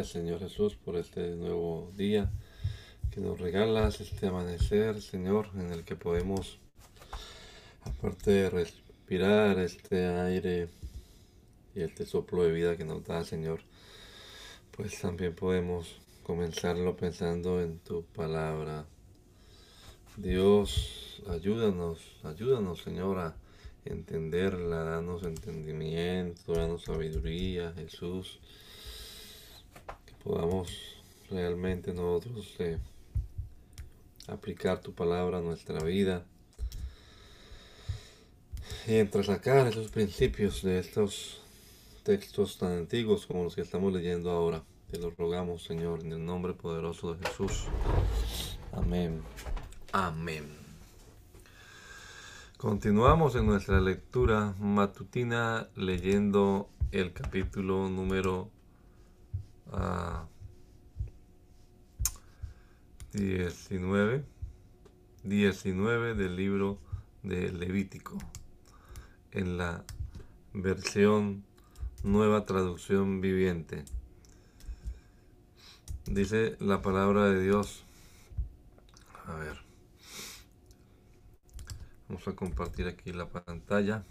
Señor Jesús por este nuevo día que nos regalas, este amanecer Señor en el que podemos, aparte de respirar este aire y este soplo de vida que nos da Señor, pues también podemos comenzarlo pensando en tu palabra. Dios, ayúdanos, ayúdanos Señor a entenderla, danos entendimiento, danos sabiduría, Jesús podamos realmente nosotros eh, aplicar tu palabra a nuestra vida y entresacar esos principios de estos textos tan antiguos como los que estamos leyendo ahora. Te lo rogamos, Señor, en el nombre poderoso de Jesús. Amén. Amén. Continuamos en nuestra lectura matutina leyendo el capítulo número 19, 19 del libro de Levítico, en la versión nueva traducción viviente. Dice la palabra de Dios. A ver. Vamos a compartir aquí la pantalla.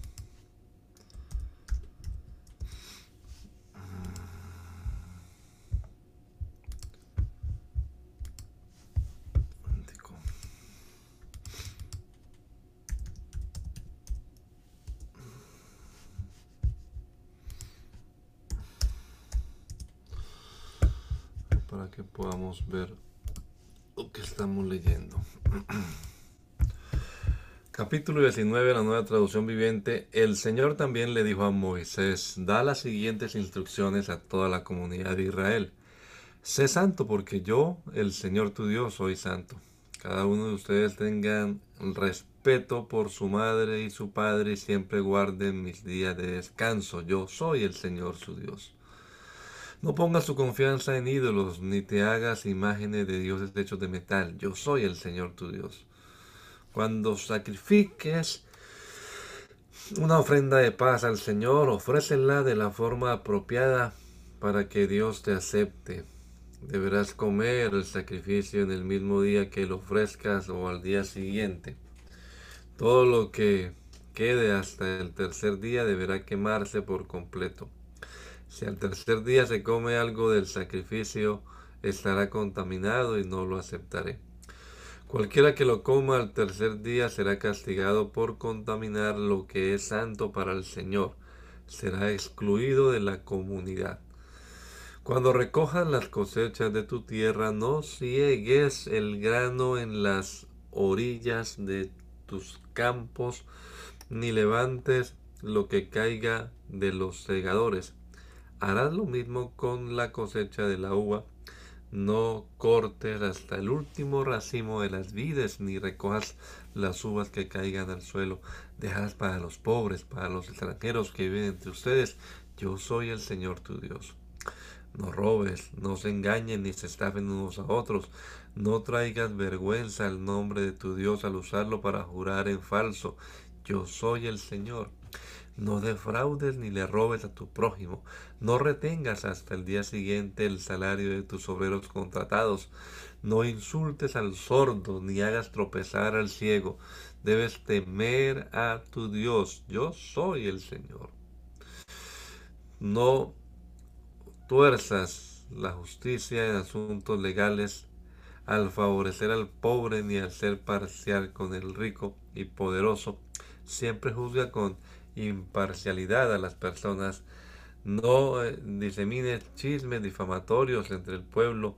que podamos ver lo que estamos leyendo. Capítulo 19, la nueva traducción viviente. El Señor también le dijo a Moisés, da las siguientes instrucciones a toda la comunidad de Israel. Sé santo porque yo, el Señor tu Dios, soy santo. Cada uno de ustedes tengan respeto por su madre y su padre y siempre guarden mis días de descanso. Yo soy el Señor su Dios. No pongas tu confianza en ídolos, ni te hagas imágenes de dioses hechos de metal. Yo soy el Señor tu Dios. Cuando sacrifiques una ofrenda de paz al Señor, ofrécela de la forma apropiada para que Dios te acepte. Deberás comer el sacrificio en el mismo día que lo ofrezcas o al día siguiente. Todo lo que quede hasta el tercer día deberá quemarse por completo. Si al tercer día se come algo del sacrificio, estará contaminado y no lo aceptaré. Cualquiera que lo coma al tercer día será castigado por contaminar lo que es santo para el Señor. Será excluido de la comunidad. Cuando recojas las cosechas de tu tierra, no ciegues el grano en las orillas de tus campos, ni levantes lo que caiga de los segadores harás lo mismo con la cosecha de la uva. No cortes hasta el último racimo de las vides, ni recojas las uvas que caigan al suelo. Dejas para los pobres, para los extranjeros que viven entre ustedes. Yo soy el Señor tu Dios. No robes, no se engañen ni se estafen unos a otros. No traigas vergüenza al nombre de tu Dios al usarlo para jurar en falso. Yo soy el Señor. No defraudes ni le robes a tu prójimo. No retengas hasta el día siguiente el salario de tus obreros contratados. No insultes al sordo ni hagas tropezar al ciego. Debes temer a tu Dios. Yo soy el Señor. No tuerzas la justicia en asuntos legales al favorecer al pobre ni al ser parcial con el rico y poderoso. Siempre juzga con imparcialidad a las personas, no eh, disemines chismes difamatorios entre el pueblo,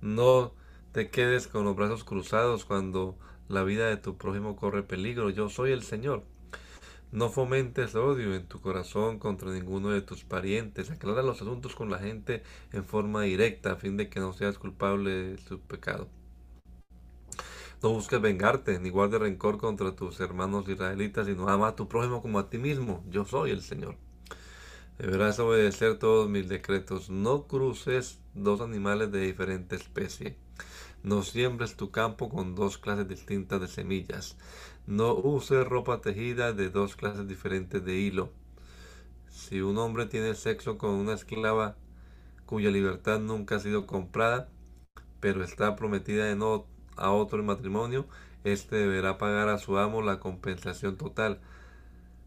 no te quedes con los brazos cruzados cuando La vida de tu prójimo corre peligro. Yo soy el Señor. No fomentes odio en tu corazón contra ninguno de tus parientes. Aclara los asuntos con la gente en forma directa a fin de que no seas culpable de su pecado. No busques vengarte, ni guardes rencor contra tus hermanos israelitas, sino ama a tu prójimo como a ti mismo. Yo soy el Señor. Deberás obedecer todos mis decretos. No cruces dos animales de diferente especie. No siembres tu campo con dos clases distintas de semillas. No uses ropa tejida de dos clases diferentes de hilo. Si un hombre tiene sexo con una esclava cuya libertad nunca ha sido comprada, pero está prometida a otro en matrimonio, éste deberá pagar a su amo la compensación total.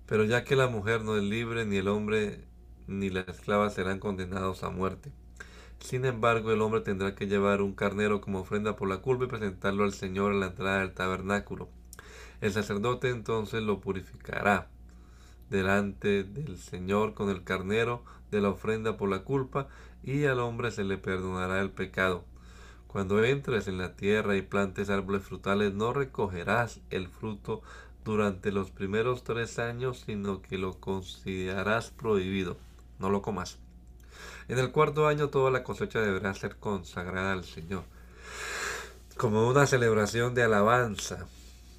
Pero ya que la mujer no es libre, ni el hombre ni la esclava serán condenados a muerte. Sin embargo, el hombre tendrá que llevar un carnero como ofrenda por la culpa y presentarlo al Señor a la entrada del tabernáculo. El sacerdote entonces lo purificará delante del Señor con el carnero de la ofrenda por la culpa y al hombre se le perdonará el pecado. Cuando entres en la tierra y plantes árboles frutales, no recogerás el fruto durante los primeros tres años, sino que lo considerarás prohibido. No lo comas. En el cuarto año toda la cosecha deberá ser consagrada al Señor, como una celebración de alabanza.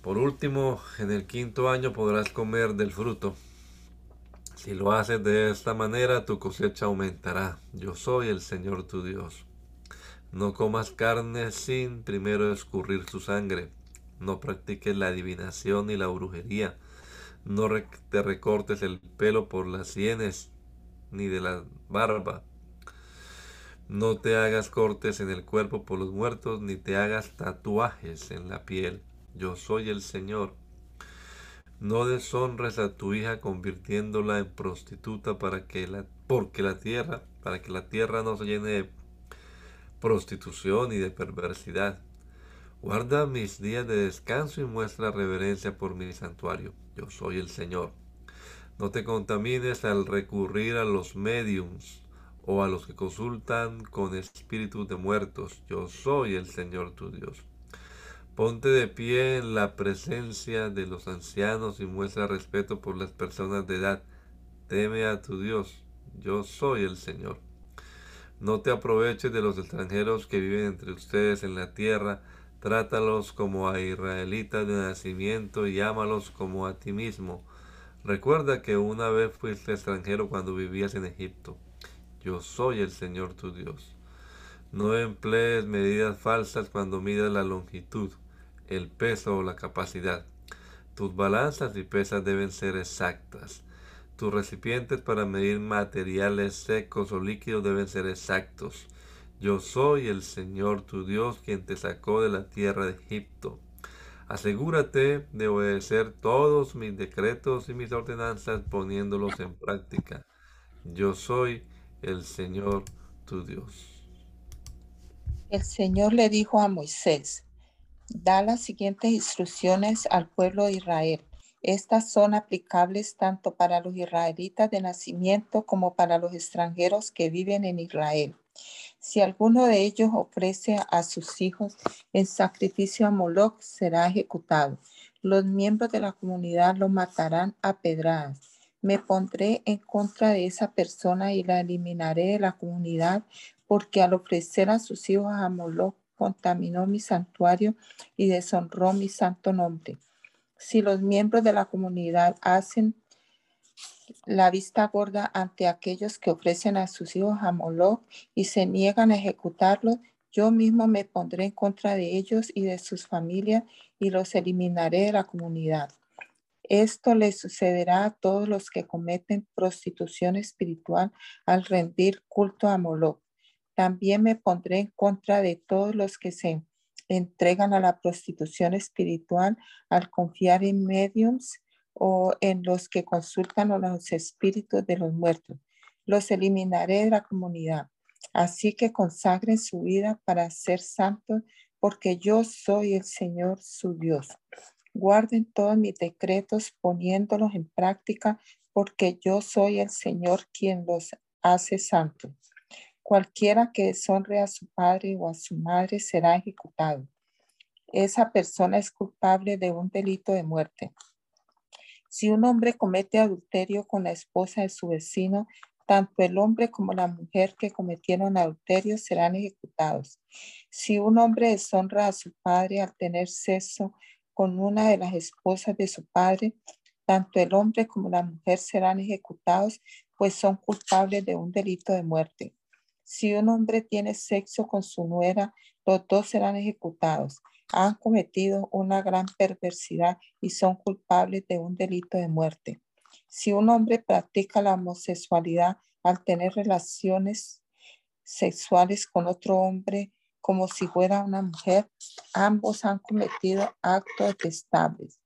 Por último, en el quinto año podrás comer del fruto. Si lo haces de esta manera, tu cosecha aumentará. Yo soy el Señor tu Dios. No comas carne sin primero escurrir su sangre. No practiques la adivinación ni la brujería. No te recortes el pelo por las sienes ni de la barba. No te hagas cortes en el cuerpo por los muertos, ni te hagas tatuajes en la piel yo soy el Señor. No deshonres a tu hija convirtiéndola en prostituta para que la, porque la tierra, para que la tierra no se llene de prostitución y de perversidad. Guarda mis días de descanso y muestra reverencia por mi santuario. Yo soy el Señor. No te contamines al recurrir a los mediums o a los que consultan con espíritus de muertos. Yo soy el Señor tu Dios. Ponte de pie en la presencia de los ancianos y muestra respeto por las personas de edad. Teme a tu Dios. Yo soy el Señor. No te aproveches de los extranjeros que viven entre ustedes en la tierra. Trátalos como a israelitas de nacimiento y ámalos como a ti mismo. Recuerda que una vez fuiste extranjero cuando vivías en Egipto. Yo soy el Señor tu Dios. No emplees medidas falsas cuando midas la longitud el peso o la capacidad. Tus balanzas y pesas deben ser exactas. Tus recipientes para medir materiales secos o líquidos deben ser exactos. Yo soy el Señor tu Dios quien te sacó de la tierra de Egipto. Asegúrate de obedecer todos mis decretos y mis ordenanzas poniéndolos en práctica. Yo soy el Señor tu Dios. El Señor le dijo a Moisés, da las siguientes instrucciones al pueblo de Israel. Estas son aplicables tanto para los israelitas de nacimiento como para los extranjeros que viven en Israel. Si alguno de ellos ofrece a sus hijos en sacrificio a Moloch, será ejecutado. Los miembros de la comunidad lo matarán a pedradas. Me pondré en contra de esa persona y la eliminaré de la comunidad, porque al ofrecer a sus hijos a Moloch contaminó mi santuario y deshonró mi santo nombre. Si los miembros de la comunidad hacen la vista gorda ante aquellos que ofrecen a sus hijos a Moloch y se niegan a ejecutarlos, yo mismo me pondré en contra de ellos y de sus familias y los eliminaré de la comunidad. Esto le sucederá a todos los que cometen prostitución espiritual al rendir culto a Moloch. También me pondré en contra de todos los que se entregan a la prostitución espiritual al confiar en mediums o en los que consultan a los espíritus de los muertos. Los eliminaré de la comunidad. Así que consagren su vida para ser santos, porque yo soy el Señor su Dios. Guarden todos mis decretos poniéndolos en práctica, porque yo soy el Señor quien los hace santos. Cualquiera que deshonre a su padre o a su madre será ejecutado. esa persona es culpable de un delito de muerte. Si un hombre comete adulterio con la esposa de su vecino, tanto el hombre como la mujer que cometieron adulterio serán ejecutados. Si un hombre deshonra a su padre al tener sexo con una de las esposas de su padre, tanto el hombre como la mujer serán ejecutados, pues son culpables de un delito de muerte. Si un hombre tiene sexo con su nuera, los dos serán ejecutados han cometido una gran perversidad y son culpables de un delito de muerte. Si un hombre practica la homosexualidad al tener relaciones sexuales con otro hombre como si fuera una mujer, ambos han cometido actos detestables.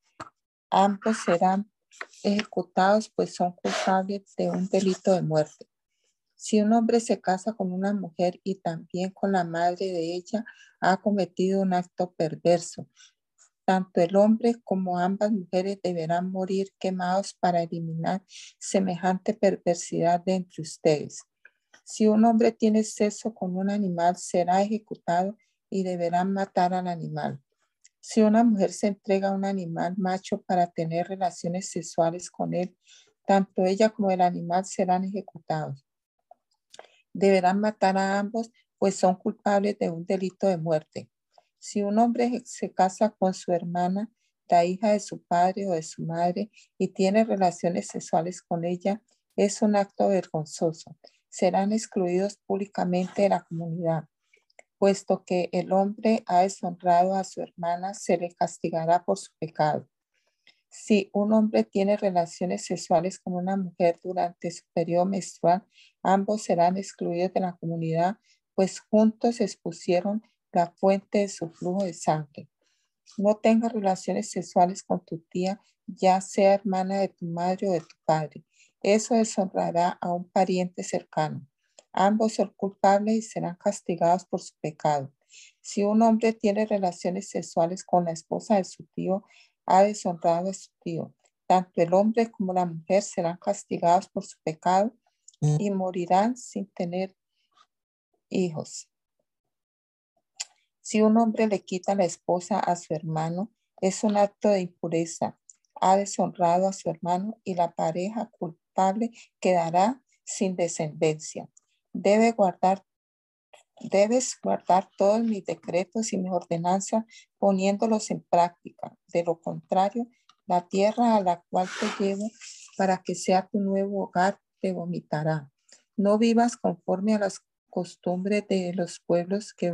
Ambos serán ejecutados pues son culpables de un delito de muerte. Si un hombre se casa con una mujer y también con la madre de ella, ha cometido un acto perverso. Tanto el hombre como ambas mujeres deberán morir quemados para eliminar semejante perversidad de entre ustedes. Si un hombre tiene sexo con un animal, será ejecutado y deberán matar al animal. Si una mujer se entrega a un animal macho para tener relaciones sexuales con él, tanto ella como el animal serán ejecutados deberán matar a ambos, pues son culpables de un delito de muerte. Si un hombre se casa con su hermana, la hija de su padre o de su madre, y tiene relaciones sexuales con ella, es un acto vergonzoso. Serán excluidos públicamente de la comunidad. Puesto que el hombre ha deshonrado a su hermana, se le castigará por su pecado. Si un hombre tiene relaciones sexuales con una mujer durante su periodo menstrual, ambos serán excluidos de la comunidad, pues juntos expusieron la fuente de su flujo de sangre. No tengas relaciones sexuales con tu tía, ya sea hermana de tu madre o de tu padre. Eso deshonrará a un pariente cercano. Ambos son culpables y serán castigados por su pecado. Si un hombre tiene relaciones sexuales con la esposa de su tío, ha deshonrado a su tío. Tanto el hombre como la mujer serán castigados por su pecado y morirán sin tener hijos. Si un hombre le quita la esposa a su hermano, es un acto de impureza. Ha deshonrado a su hermano y la pareja culpable quedará sin descendencia. Debe guardar Debes guardar todos mis decretos y mis ordenanzas poniéndolos en práctica. De lo contrario, la tierra a la cual te llevo para que sea tu nuevo hogar te vomitará. No vivas conforme a las costumbres de los pueblos que,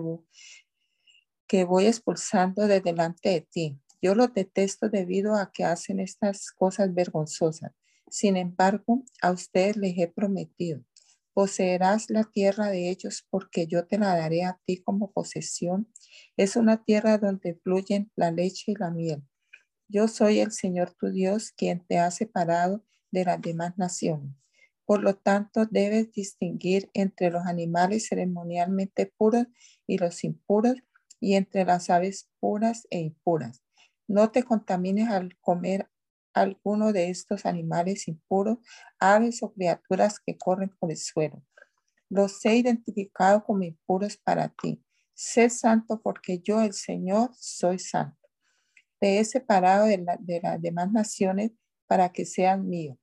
que voy expulsando de delante de ti. Yo los detesto debido a que hacen estas cosas vergonzosas. Sin embargo, a ustedes les he prometido Poseerás la tierra de ellos porque yo te la daré a ti como posesión. Es una tierra donde fluyen la leche y la miel. Yo soy el Señor tu Dios, quien te ha separado de las demás naciones. Por lo tanto, debes distinguir entre los animales ceremonialmente puros y los impuros, y entre las aves puras e impuras. No te contamines al comer alguno de estos animales impuros, aves o criaturas que corren por el suelo. Los he identificado como impuros para ti. Sé santo porque yo, el Señor, soy santo. Te he separado de, las demás naciones para que sean míos.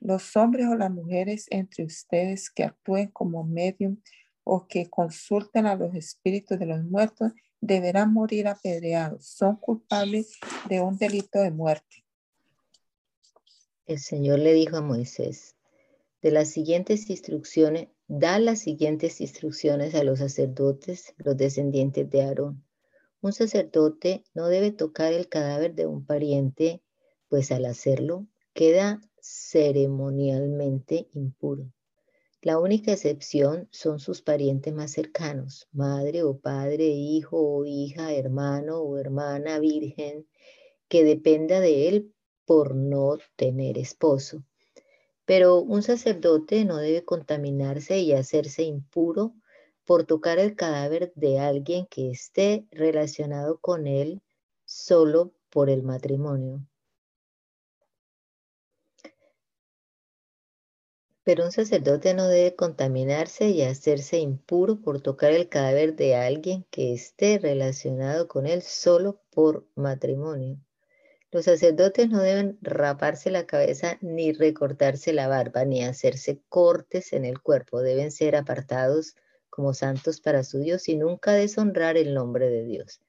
Los hombres o las mujeres entre ustedes que actúen como medium o que consulten a los espíritus de los muertos deberán morir apedreados. Son culpables de un delito de muerte. El Señor le dijo a Moisés, de las siguientes instrucciones, da las siguientes instrucciones a los sacerdotes, los descendientes de Aarón. Un sacerdote no debe tocar el cadáver de un pariente, pues al hacerlo queda ceremonialmente impuro. La única excepción son sus parientes más cercanos, madre o padre, hijo o hija, hermano o hermana virgen, que dependa de él por no tener esposo. Pero un sacerdote no debe contaminarse y hacerse impuro por tocar el cadáver de alguien que esté relacionado con él solo por el matrimonio. Pero un sacerdote no debe contaminarse y hacerse impuro por tocar el cadáver de alguien que esté relacionado con él solo por matrimonio. Los sacerdotes no deben raparse la cabeza ni recortarse la barba ni hacerse cortes en el cuerpo. Deben ser apartados como santos para su Dios y nunca deshonrar el nombre de Dios.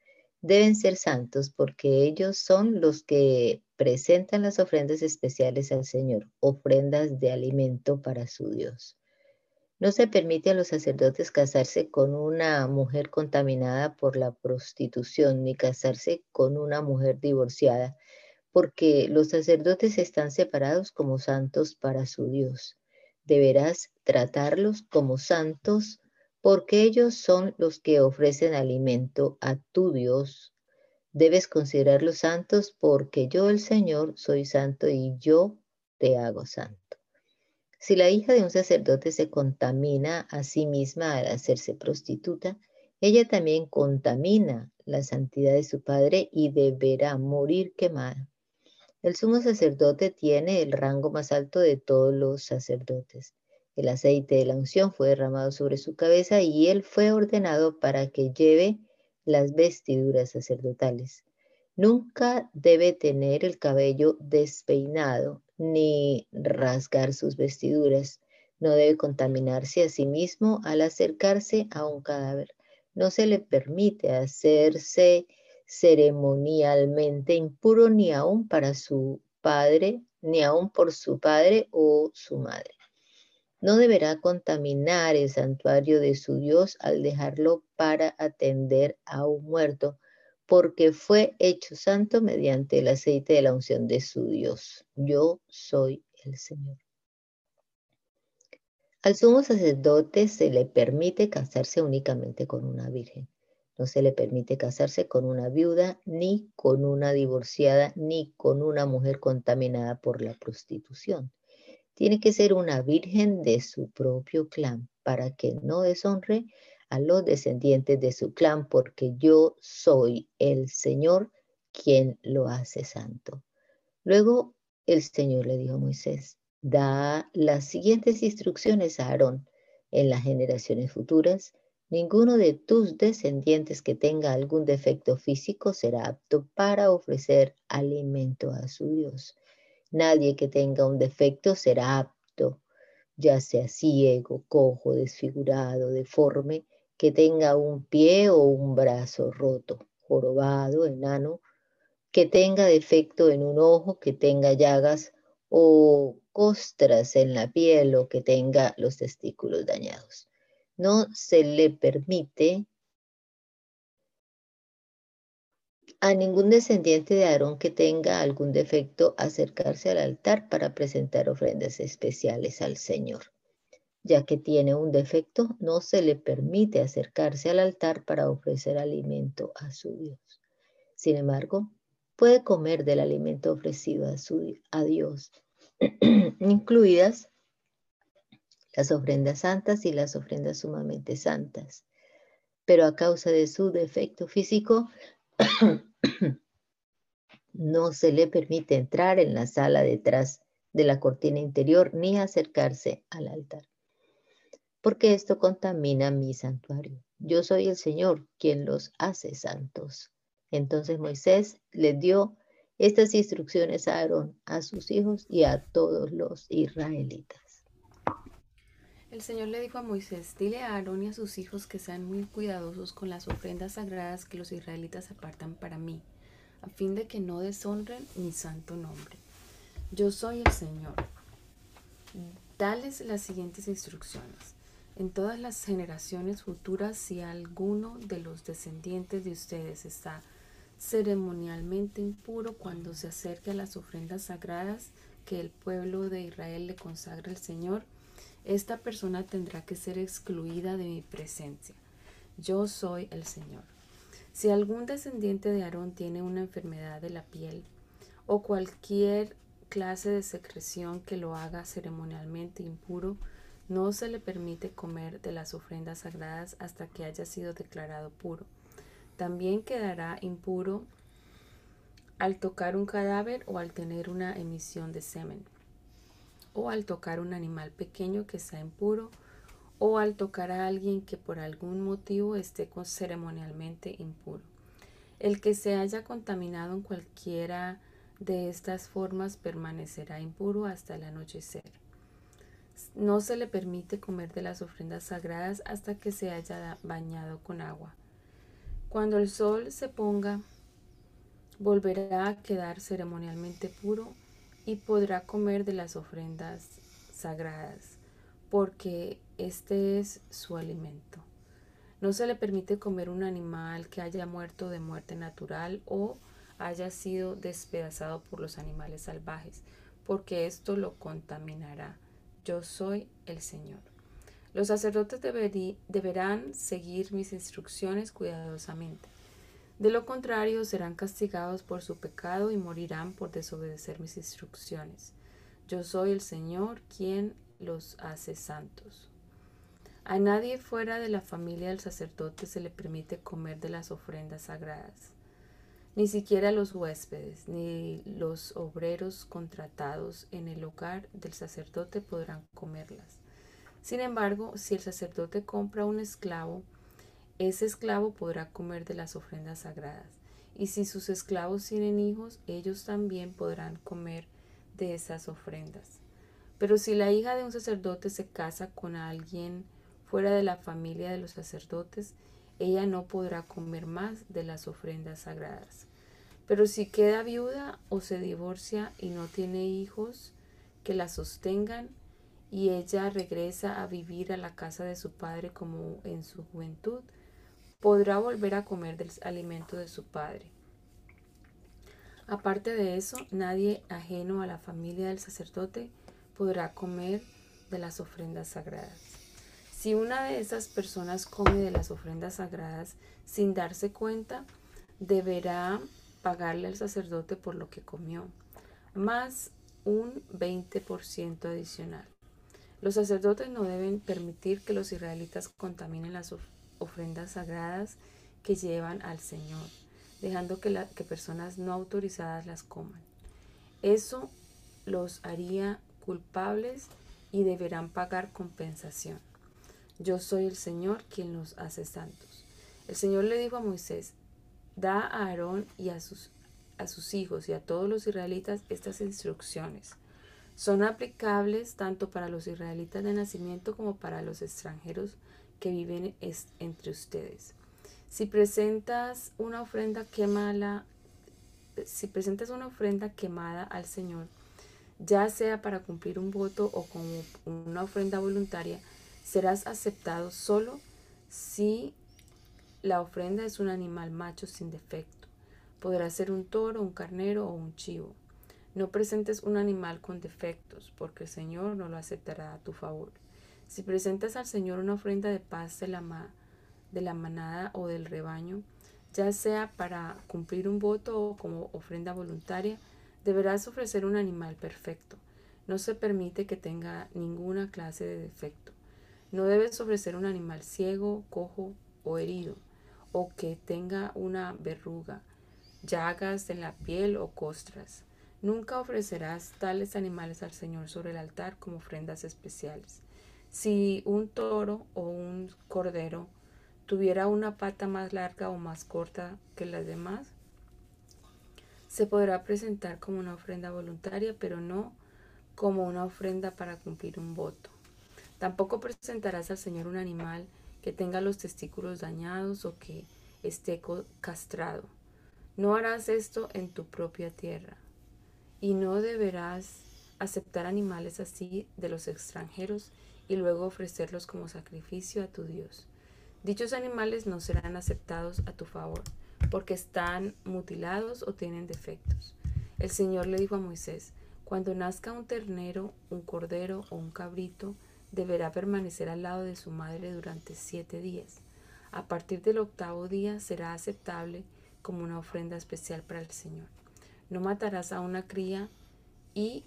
Deben ser santos porque ellos son los que presentan las ofrendas especiales al Señor, ofrendas de alimento para su Dios. No se permite a los sacerdotes casarse con una mujer contaminada por la prostitución, ni casarse con una mujer divorciada, porque los sacerdotes están separados como santos para su Dios. Deberás tratarlos como santos porque ellos son los que ofrecen alimento a tu Dios Debes considerarlos santos porque yo, el Señor, soy santo y yo te hago santo. Si la hija de un sacerdote se contamina a sí misma al hacerse prostituta, ella también contamina la santidad de su padre y deberá morir quemada. El sumo sacerdote tiene el rango más alto de todos los sacerdotes. El aceite de la unción fue derramado sobre su cabeza y él fue ordenado para que lleve las vestiduras sacerdotales. Nunca debe tener el cabello despeinado ni rasgar sus vestiduras. No debe contaminarse a sí mismo al acercarse a un cadáver. No se le permite hacerse ceremonialmente impuro ni aún para su padre, ni aún por su padre o su madre. No deberá contaminar el santuario de su Dios al dejarlo para atender a un muerto, porque fue hecho santo mediante el aceite de la unción de su Dios. Yo soy el Señor. Al sumo sacerdote se le permite casarse únicamente con una virgen. No se le permite casarse con una viuda, ni con una divorciada, ni con una mujer contaminada por la prostitución tiene que ser una virgen de su propio clan para que no deshonre a los descendientes de su clan, porque yo soy el Señor quien lo hace santo. Luego el Señor le dijo a Moisés, da las siguientes instrucciones a Aarón en las generaciones futuras. Ninguno de tus descendientes que tenga algún defecto físico será apto para ofrecer alimento a su Dios. Nadie que tenga un defecto será apto, ya sea ciego, cojo, desfigurado, deforme, que tenga un pie o un brazo roto, jorobado, enano, que tenga defecto en un ojo, que tenga llagas o costras en la piel o que tenga los testículos dañados. No se le permite a ningún descendiente de Aarón que tenga algún defecto acercarse al altar para presentar ofrendas especiales al Señor. Ya que tiene un defecto, no se le permite acercarse al altar para ofrecer alimento a su Dios. Sin embargo, puede comer del alimento ofrecido a, su, Dios, incluidas las ofrendas santas y las ofrendas sumamente santas. Pero a causa de su defecto físico, no se le permite entrar en la sala detrás de la cortina interior ni acercarse al altar, porque esto contamina mi santuario. Yo soy el Señor quien los hace santos. Entonces Moisés le dio estas instrucciones a Aarón, a sus hijos y a todos los israelitas. El Señor le dijo a Moisés, dile a Aarón y a sus hijos que sean muy cuidadosos con las ofrendas sagradas que los israelitas apartan para mí, a fin de que no deshonren mi santo nombre. Yo soy el Señor. Dales las siguientes instrucciones. En todas las generaciones futuras, si alguno de los descendientes de ustedes está ceremonialmente impuro cuando se acerque a las ofrendas sagradas que el pueblo de Israel le consagra al Señor, esta persona tendrá que ser excluida de mi presencia. Yo soy el Señor. Si algún descendiente de Aarón tiene una enfermedad de la piel o cualquier clase de secreción que lo haga ceremonialmente impuro, no se le permite comer de las ofrendas sagradas hasta que haya sido declarado puro. También quedará impuro al tocar un cadáver o al tener una emisión de semen. O al tocar un animal pequeño que sea impuro, o al tocar a alguien que por algún motivo esté ceremonialmente impuro. El que se haya contaminado en cualquiera de estas formas permanecerá impuro hasta el anochecer. No se le permite comer de las ofrendas sagradas hasta que se haya bañado con agua. Cuando el sol se ponga, volverá a quedar ceremonialmente puro y podrá comer de las ofrendas sagradas, porque este es su alimento. No se le permite comer un animal que haya muerto de muerte natural o haya sido despedazado por los animales salvajes, porque esto lo contaminará. Yo soy el Señor. Los sacerdotes deberán seguir mis instrucciones cuidadosamente. De lo contrario, serán castigados por su pecado y morirán por desobedecer mis instrucciones. Yo soy el Señor quien los hace santos. A nadie fuera de la familia del sacerdote se le permite comer de las ofrendas sagradas. Ni siquiera los huéspedes ni los obreros contratados en el hogar del sacerdote podrán comerlas. Sin embargo, si el sacerdote compra un esclavo, ese esclavo podrá comer de las ofrendas sagradas. Y si sus esclavos tienen hijos, ellos también podrán comer de esas ofrendas. Pero si la hija de un sacerdote se casa con alguien fuera de la familia de los sacerdotes, ella no podrá comer más de las ofrendas sagradas. Pero si queda viuda o se divorcia y no tiene hijos que la sostengan, y ella regresa a vivir a la casa de su padre como en su juventud, podrá volver a comer del alimento de su padre. Aparte de eso, nadie ajeno a la familia del sacerdote podrá comer de las ofrendas sagradas. Si una de esas personas come de las ofrendas sagradas sin darse cuenta, deberá pagarle al sacerdote por lo que comió, más un 20% adicional. Los sacerdotes no deben permitir que los israelitas contaminen las ofrendas ofrendas sagradas que llevan al Señor, dejando que, que personas no autorizadas las coman. Eso los haría culpables y deberán pagar compensación. Yo soy el Señor quien los hace santos. El Señor le dijo a Moisés, da a Aarón y a sus, a sus hijos y a todos los israelitas estas instrucciones. Son aplicables tanto para los israelitas de nacimiento como para los extranjeros que viven es entre ustedes. Si presentas una ofrenda quemada, si presentas una ofrenda quemada al Señor, ya sea para cumplir un voto o como una ofrenda voluntaria, serás aceptado solo si la ofrenda es un animal macho sin defecto. Podrá ser un toro, un carnero o un chivo. No presentes un animal con defectos, porque el Señor no lo aceptará a tu favor. Si presentas al Señor una ofrenda de paz de la, de la manada o del rebaño, ya sea para cumplir un voto o como ofrenda voluntaria, deberás ofrecer un animal perfecto. No se permite que tenga ninguna clase de defecto. No debes ofrecer un animal ciego, cojo o herido, o que tenga una verruga, llagas en la piel o costras. Nunca ofrecerás tales animales al Señor sobre el altar como ofrendas especiales. Si un toro o un cordero tuviera una pata más larga o más corta que las demás, se podrá presentar como una ofrenda voluntaria, pero no como una ofrenda para cumplir un voto. Tampoco presentarás al Señor un animal que tenga los testículos dañados o que esté castrado. No harás esto en tu propia tierra. Y no deberás aceptar animales así de los extranjeros y luego ofrecerlos como sacrificio a tu Dios. Dichos animales no serán aceptados a tu favor, porque están mutilados o tienen defectos. El Señor le dijo a Moisés, cuando nazca un ternero, un cordero o un cabrito, deberá permanecer al lado de su madre durante siete días. A partir del octavo día será aceptable como una ofrenda especial para el Señor. No matarás a una cría y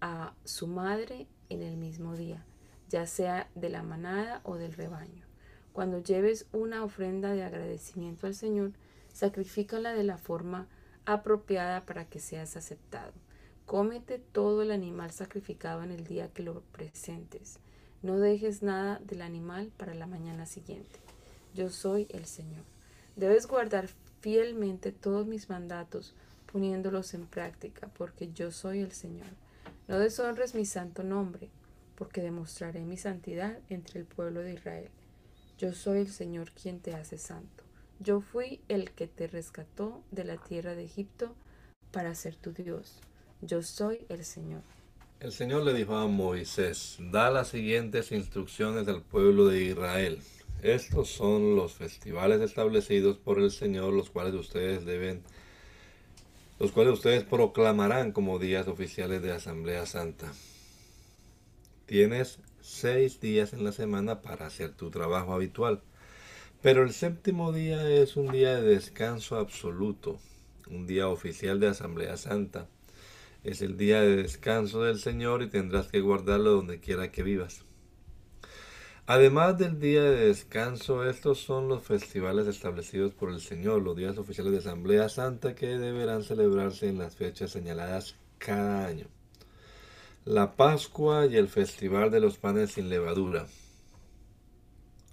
a su madre en el mismo día, ya sea de la manada o del rebaño. Cuando lleves una ofrenda de agradecimiento al Señor, sacrifícala de la forma apropiada para que seas aceptado. Cómete todo el animal sacrificado en el día que lo presentes. No dejes nada del animal para la mañana siguiente. Yo soy el Señor. Debes guardar fielmente todos mis mandatos, poniéndolos en práctica, porque yo soy el Señor. No deshonres mi santo nombre, porque demostraré mi santidad entre el pueblo de Israel. Yo soy el Señor quien te hace santo. Yo fui el que te rescató de la tierra de Egipto para ser tu Dios. Yo soy el Señor. El Señor le dijo a Moisés, da las siguientes instrucciones al pueblo de Israel. Estos son los festivales establecidos por el Señor, los cuales ustedes deben, los cuales ustedes proclamarán como días oficiales de Asamblea Santa. Tienes seis días en la semana para hacer tu trabajo habitual. Pero el séptimo día es un día de descanso absoluto, un día oficial de Asamblea Santa. Es el día de descanso del Señor y tendrás que guardarlo donde quiera que vivas. Además del día de descanso, estos son los festivales establecidos por el Señor, los días oficiales de Asamblea Santa que deberán celebrarse en las fechas señaladas cada año la Pascua y el Festival de los Panes sin Levadura.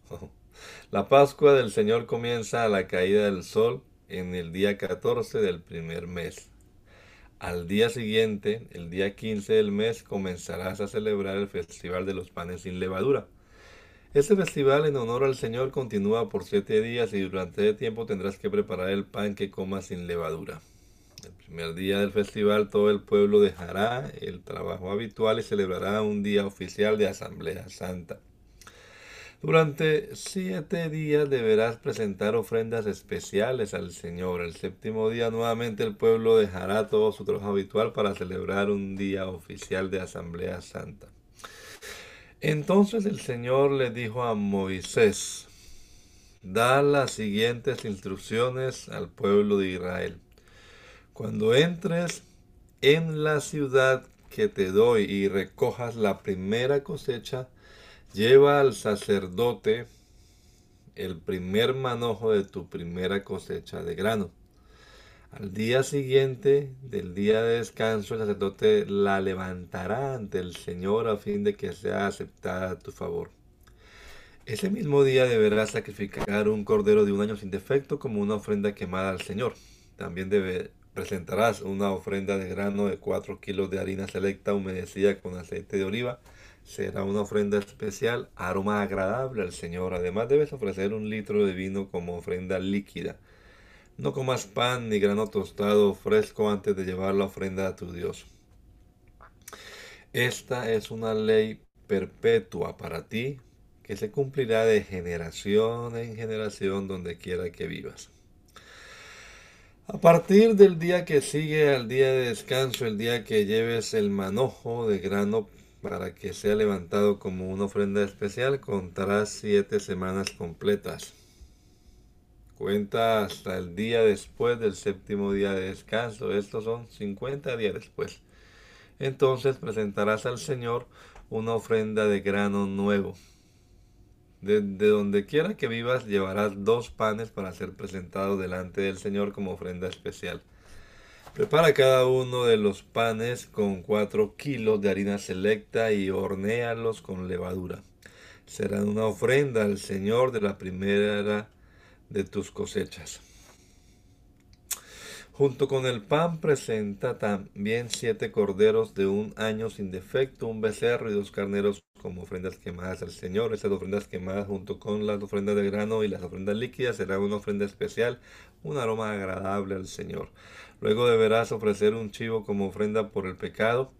La Pascua del Señor comienza a la caída del sol en el día 14 del primer mes. Al día siguiente, el día 15 del mes, comenzarás a celebrar el Festival de los Panes sin Levadura. Este festival en honor al Señor continúa por siete días y durante ese tiempo tendrás que preparar el pan que comas sin levadura. El primer día del festival todo el pueblo dejará el trabajo habitual y celebrará un día oficial de Asamblea Santa. Durante siete días deberás presentar ofrendas especiales al Señor. El séptimo día nuevamente el pueblo dejará todo su trabajo habitual para celebrar un día oficial de Asamblea Santa. Entonces el Señor le dijo a Moisés, da las siguientes instrucciones al pueblo de Israel. Cuando entres en la ciudad que te doy y recojas la primera cosecha, lleva al sacerdote el primer manojo de tu primera cosecha de grano. Al día siguiente del día de descanso, el sacerdote la levantará ante el Señor a fin de que sea aceptada a tu favor. Ese mismo día deberás sacrificar un cordero de un año sin defecto como una ofrenda quemada al Señor. También debe, Presentarás una ofrenda de grano de 4 kilos de harina selecta humedecida con aceite de oliva. Será una ofrenda especial, aroma agradable al Señor. Además debes ofrecer un litro de vino como ofrenda líquida. No comas pan ni grano tostado fresco antes de llevar la ofrenda a tu Dios. Esta es una ley perpetua para ti que se cumplirá de generación en generación donde quiera que vivas. A partir del día que sigue al día de descanso, el día que lleves el manojo de grano para que sea levantado como una ofrenda especial, contarás siete semanas completas. Cuenta hasta el día después del séptimo día de descanso. Estos son 50 días después. Entonces presentarás al Señor una ofrenda de grano nuevo de, donde quiera que vivas llevarás dos panes para ser presentados delante del Señor como ofrenda especial. Prepara cada uno de los panes con cuatro kilos de harina selecta y hornéalos con levadura. Serán una ofrenda al Señor de la primera de tus cosechas. Junto con el pan presenta también siete corderos de un año sin defecto, un becerro y dos carneros como ofrendas quemadas al Señor. Estas ofrendas quemadas junto con las ofrendas de grano y las ofrendas líquidas será una ofrenda especial, un aroma agradable al Señor. Luego deberás ofrecer un chivo como ofrenda por el pecado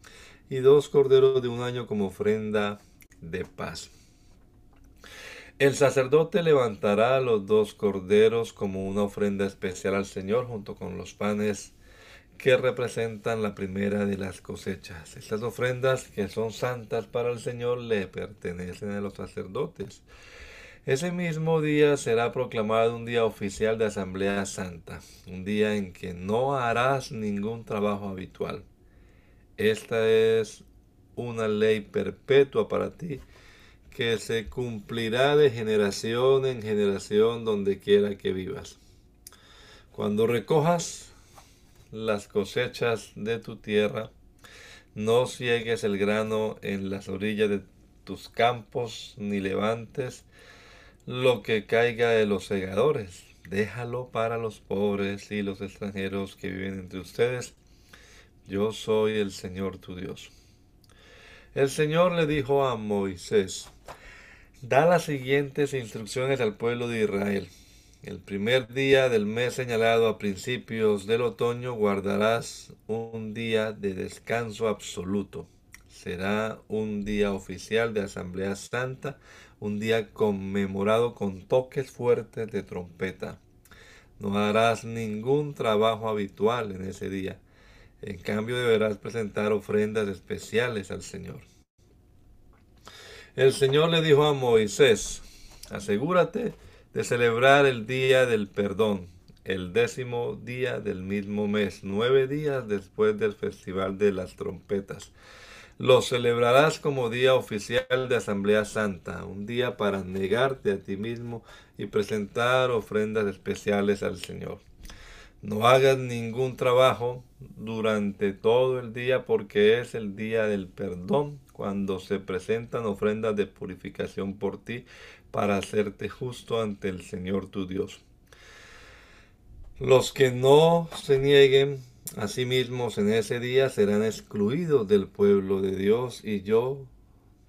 y dos corderos de un año como ofrenda de paz. El sacerdote levantará los dos corderos como una ofrenda especial al Señor junto con los panes que representan la primera de las cosechas. Estas ofrendas que son santas para el Señor le pertenecen a los sacerdotes. Ese mismo día será proclamado un día oficial de Asamblea Santa, un día en que no harás ningún trabajo habitual. Esta es una ley perpetua para ti que se cumplirá de generación en generación donde quiera que vivas. Cuando recojas las cosechas de tu tierra, No ciegues el grano en las orillas de tus campos, ni levantes lo que caiga de los segadores. Déjalo para los pobres y los extranjeros que viven entre ustedes. Yo soy el Señor tu Dios. El Señor le dijo a Moisés, da las siguientes instrucciones al pueblo de Israel. El primer día del mes señalado a principios del otoño guardarás un día de descanso absoluto. Será un día oficial de Asamblea Santa, un día conmemorado con toques fuertes de trompeta. No harás ningún trabajo habitual en ese día. En cambio deberás presentar ofrendas especiales al Señor. El Señor le dijo a Moisés, asegúrate de celebrar el día del perdón, el décimo día del mismo mes, nueve días después del festival de las trompetas. Lo celebrarás como día oficial de Asamblea Santa, un día para negarte a ti mismo y presentar ofrendas especiales al Señor. No hagas ningún trabajo durante todo el día porque es el día del perdón cuando se presentan ofrendas de purificación por ti para hacerte justo ante el Señor tu Dios. Los que no se nieguen a sí mismos en ese día serán excluidos del pueblo de Dios y yo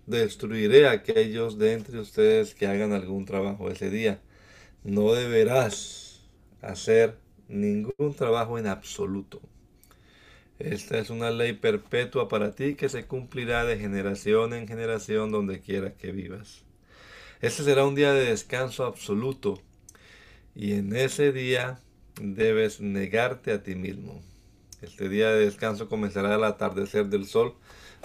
destruiré a aquellos de entre ustedes que hagan algún trabajo ese día. No deberás hacer ningún trabajo en absoluto. Esta es una ley perpetua para ti que se cumplirá de generación en generación donde quiera que vivas. Este será un día de descanso absoluto y en ese día debes negarte a ti mismo. Este día de descanso comenzará al atardecer del sol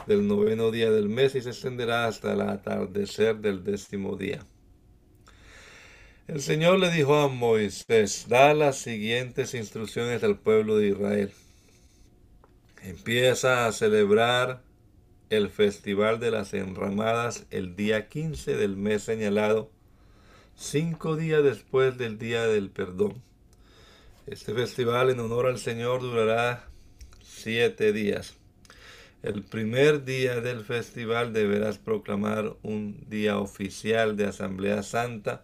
del noveno día del mes y se extenderá hasta el atardecer del décimo día. El Señor le dijo a Moisés, da las siguientes instrucciones al pueblo de Israel. Empieza a celebrar el Festival de las Enramadas el día 15 del mes señalado, cinco días después del Día del Perdón. Este festival en honor al Señor durará siete días. El primer día del festival deberás proclamar un día oficial de Asamblea Santa,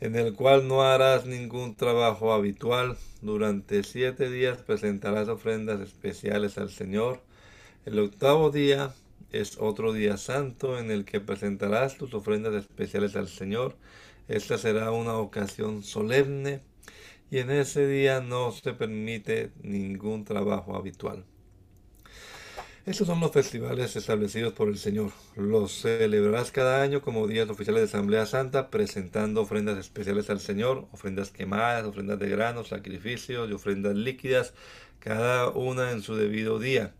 en el cual no harás ningún trabajo habitual. Durante siete días presentarás ofrendas especiales al Señor el octavo día es otro día santo en el que presentarás tus ofrendas especiales al Señor. Esta será una ocasión solemne y en ese día no se permite ningún trabajo habitual. Estos son los festivales establecidos por el Señor. Los celebrarás cada año como días oficiales de Asamblea Santa, presentando ofrendas especiales al Señor, ofrendas quemadas, ofrendas de granos, sacrificios y ofrendas líquidas, cada una en su debido día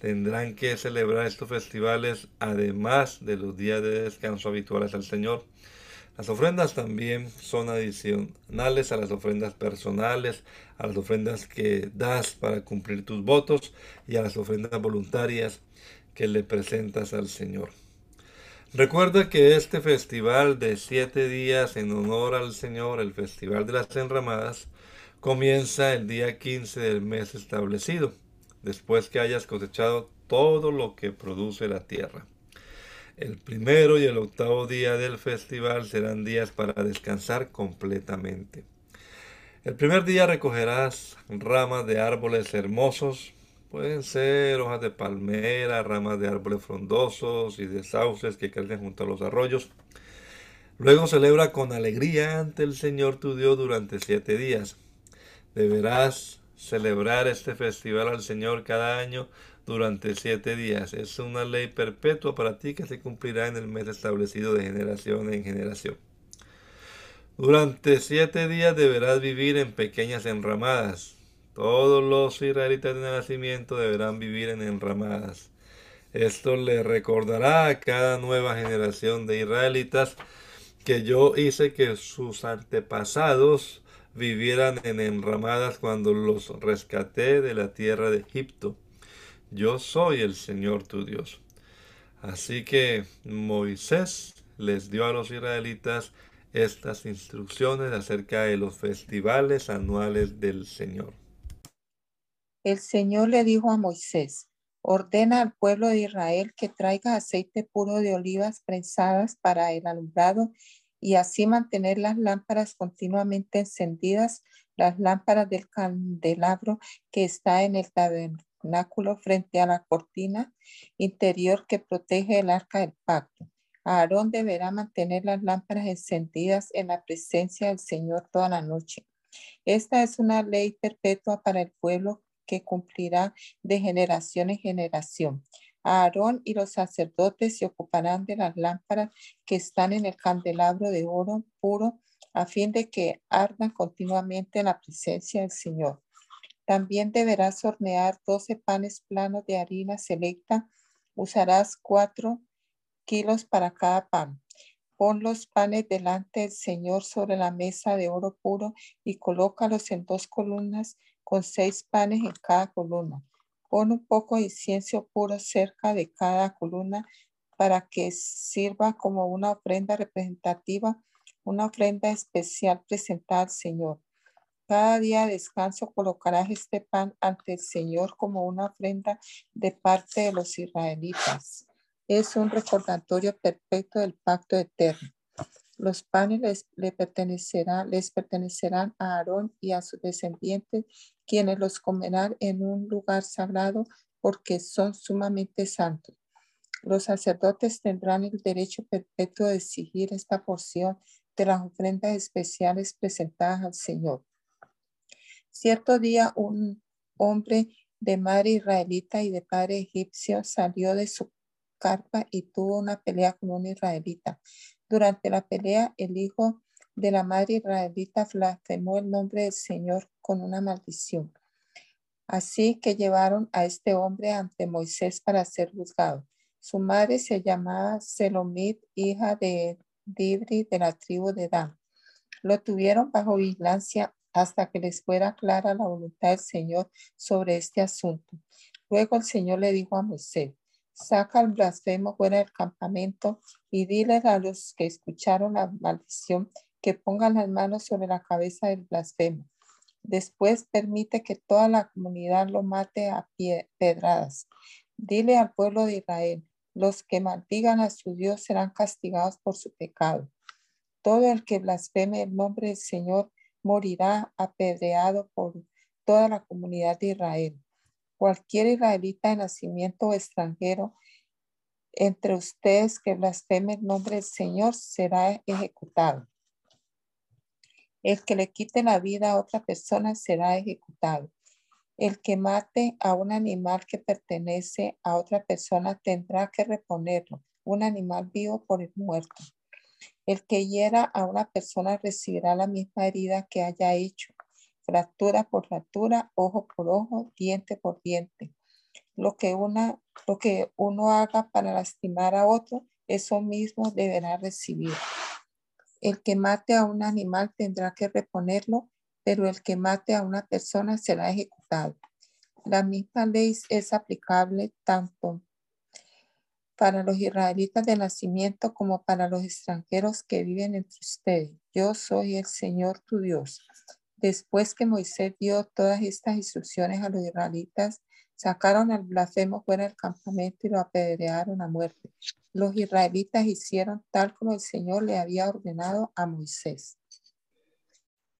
tendrán que celebrar estos festivales además de los días de descanso habituales al Señor. Las ofrendas también son adicionales a las ofrendas personales, a las ofrendas que das para cumplir tus votos y a las ofrendas voluntarias que le presentas al Señor. Recuerda que este festival de siete días en honor al Señor, el Festival de las Enramadas, comienza el día 15 del mes establecido después que hayas cosechado todo lo que produce la tierra. El primero y el octavo día del festival serán días para descansar completamente. El primer día recogerás ramas de árboles hermosos, pueden ser hojas de palmera, ramas de árboles frondosos y de sauces que crecen junto a los arroyos. Luego celebra con alegría ante el Señor tu Dios durante siete días. Deberás celebrar este festival al Señor cada año durante siete días. Es una ley perpetua para ti que se cumplirá en el mes establecido de generación en generación. Durante siete días deberás vivir en pequeñas enramadas. Todos los israelitas de nacimiento deberán vivir en enramadas. Esto le recordará a cada nueva generación de israelitas que yo hice que sus antepasados vivieran en enramadas cuando los rescaté de la tierra de Egipto. Yo soy el Señor tu Dios. Así que Moisés les dio a los israelitas estas instrucciones acerca de los festivales anuales del Señor. El Señor le dijo a Moisés, Ordena al pueblo de Israel que traiga aceite puro de olivas prensadas para el alumbrado y así mantener las lámparas continuamente encendidas, las lámparas del candelabro que está en el tabernáculo frente a la cortina interior que protege el arca del pacto. Aarón deberá mantener las lámparas encendidas en la presencia del Señor toda la noche. Esta es una ley perpetua para el pueblo que cumplirá de generación en generación. Aarón y los sacerdotes se ocuparán de las lámparas que están en el candelabro de oro puro a fin de que ardan continuamente en la presencia del Señor. También deberás hornear doce panes planos de harina selecta. Usarás cuatro kilos para cada pan. Pon los panes delante del Señor sobre la mesa de oro puro y colócalos en dos columnas con seis panes en cada columna. Pon un poco de incienso puro cerca de cada columna para que sirva como una ofrenda representativa, una ofrenda especial presentada al Señor. Cada día de descanso colocarás este pan ante el Señor como una ofrenda de parte de los israelitas. Es un recordatorio perfecto del pacto eterno. Los panes les, le pertenecerán, les pertenecerán a Aarón y a sus descendientes, quienes los comerán en un lugar sagrado porque son sumamente santos. Los sacerdotes tendrán el derecho perpetuo de exigir esta porción de las ofrendas especiales presentadas al Señor. Cierto día un hombre de madre israelita y de padre egipcio salió de su carpa y tuvo una pelea con un israelita. Durante la pelea, el hijo de la madre israelita blasfemó el nombre del Señor con una maldición. Así que llevaron a este hombre ante Moisés para ser juzgado. Su madre se llamaba Selomit, hija de Dibri de la tribu de Dan. Lo tuvieron bajo vigilancia hasta que les fuera clara la voluntad del Señor sobre este asunto. Luego el Señor le dijo a Moisés, saca al blasfemo fuera del campamento y dile a los que escucharon la maldición que pongan las manos sobre la cabeza del blasfemo. Después permite que toda la comunidad lo mate a pedradas. Dile al pueblo de Israel, los que maldigan a su Dios serán castigados por su pecado. Todo el que blasfeme el nombre del Señor morirá apedreado por toda la comunidad de Israel. Cualquier israelita de nacimiento extranjero entre ustedes que blasfeme el nombre del Señor será ejecutado. El que le quite la vida a otra persona será ejecutado. El que mate a un animal que pertenece a otra persona tendrá que reponerlo, un animal vivo por el muerto. El que hiera a una persona recibirá la misma herida que haya hecho fractura por fractura, ojo por ojo, diente por diente. Lo que, una, lo que uno haga para lastimar a otro, eso mismo deberá recibir. El que mate a un animal tendrá que reponerlo, pero el que mate a una persona será ejecutado. La misma ley es aplicable tanto para los israelitas de nacimiento como para los extranjeros que viven entre ustedes. Yo soy el Señor tu Dios. Después que Moisés dio todas estas instrucciones a los israelitas, sacaron al blasfemo fuera del campamento y lo apedrearon a muerte. Los israelitas hicieron tal como el Señor le había ordenado a Moisés.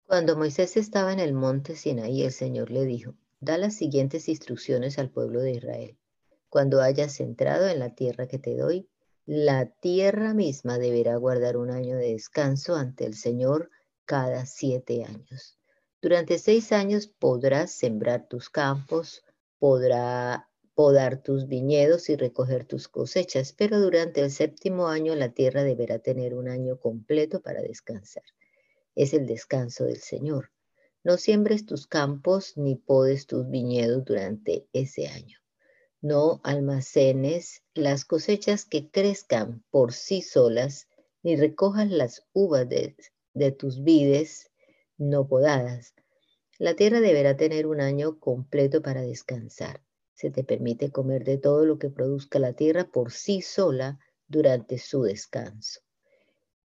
Cuando Moisés estaba en el monte Sinaí, el Señor le dijo, da las siguientes instrucciones al pueblo de Israel. Cuando hayas entrado en la tierra que te doy, la tierra misma deberá guardar un año de descanso ante el Señor cada siete años. Durante seis años podrás sembrar tus campos, podrá podar tus viñedos y recoger tus cosechas, pero durante el séptimo año la tierra deberá tener un año completo para descansar. Es el descanso del Señor. No siembres tus campos ni podes tus viñedos durante ese año. No almacenes las cosechas que crezcan por sí solas, ni recojas las uvas de, tus vides no podadas. La tierra deberá tener un año completo para descansar. Se te permite comer de todo lo que produzca la tierra por sí sola durante su descanso.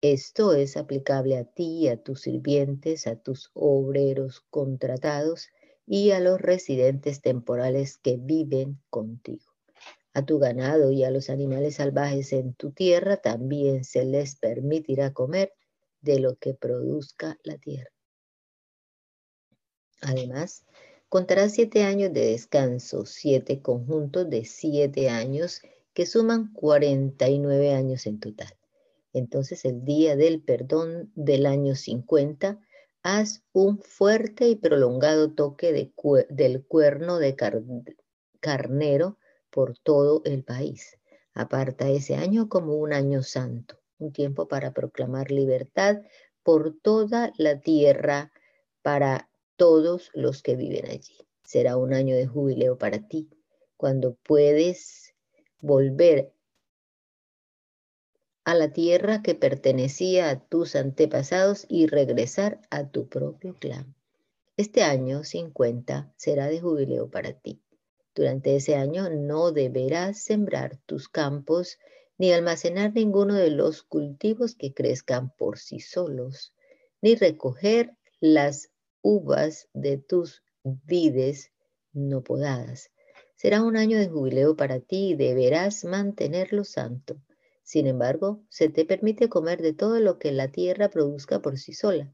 Esto es aplicable a ti, a tus sirvientes, a tus obreros contratados y a los residentes temporales que viven contigo. A tu ganado y a los animales salvajes en tu tierra también se les permitirá comer de lo que produzca la tierra. Además, contarás siete años de descanso, siete conjuntos de siete años que suman 49 años en total. Entonces, el día del perdón del año 50, haz un fuerte y prolongado toque del cuerno de carnero por todo el país. Aparta ese año como un año santo, un tiempo para proclamar libertad por toda la tierra para todos los que viven allí. Será un año de jubileo para ti, cuando puedes volver a la tierra que pertenecía a tus antepasados y regresar a tu propio clan. Este año 50 será de jubileo para ti. Durante ese año no deberás sembrar tus campos ni almacenar ninguno de los cultivos que crezcan por sí solos, ni recoger las uvas de tus vides no podadas. Será un año de jubileo para ti y deberás mantenerlo santo. Sin embargo, se te permite comer de todo lo que la tierra produzca por sí sola.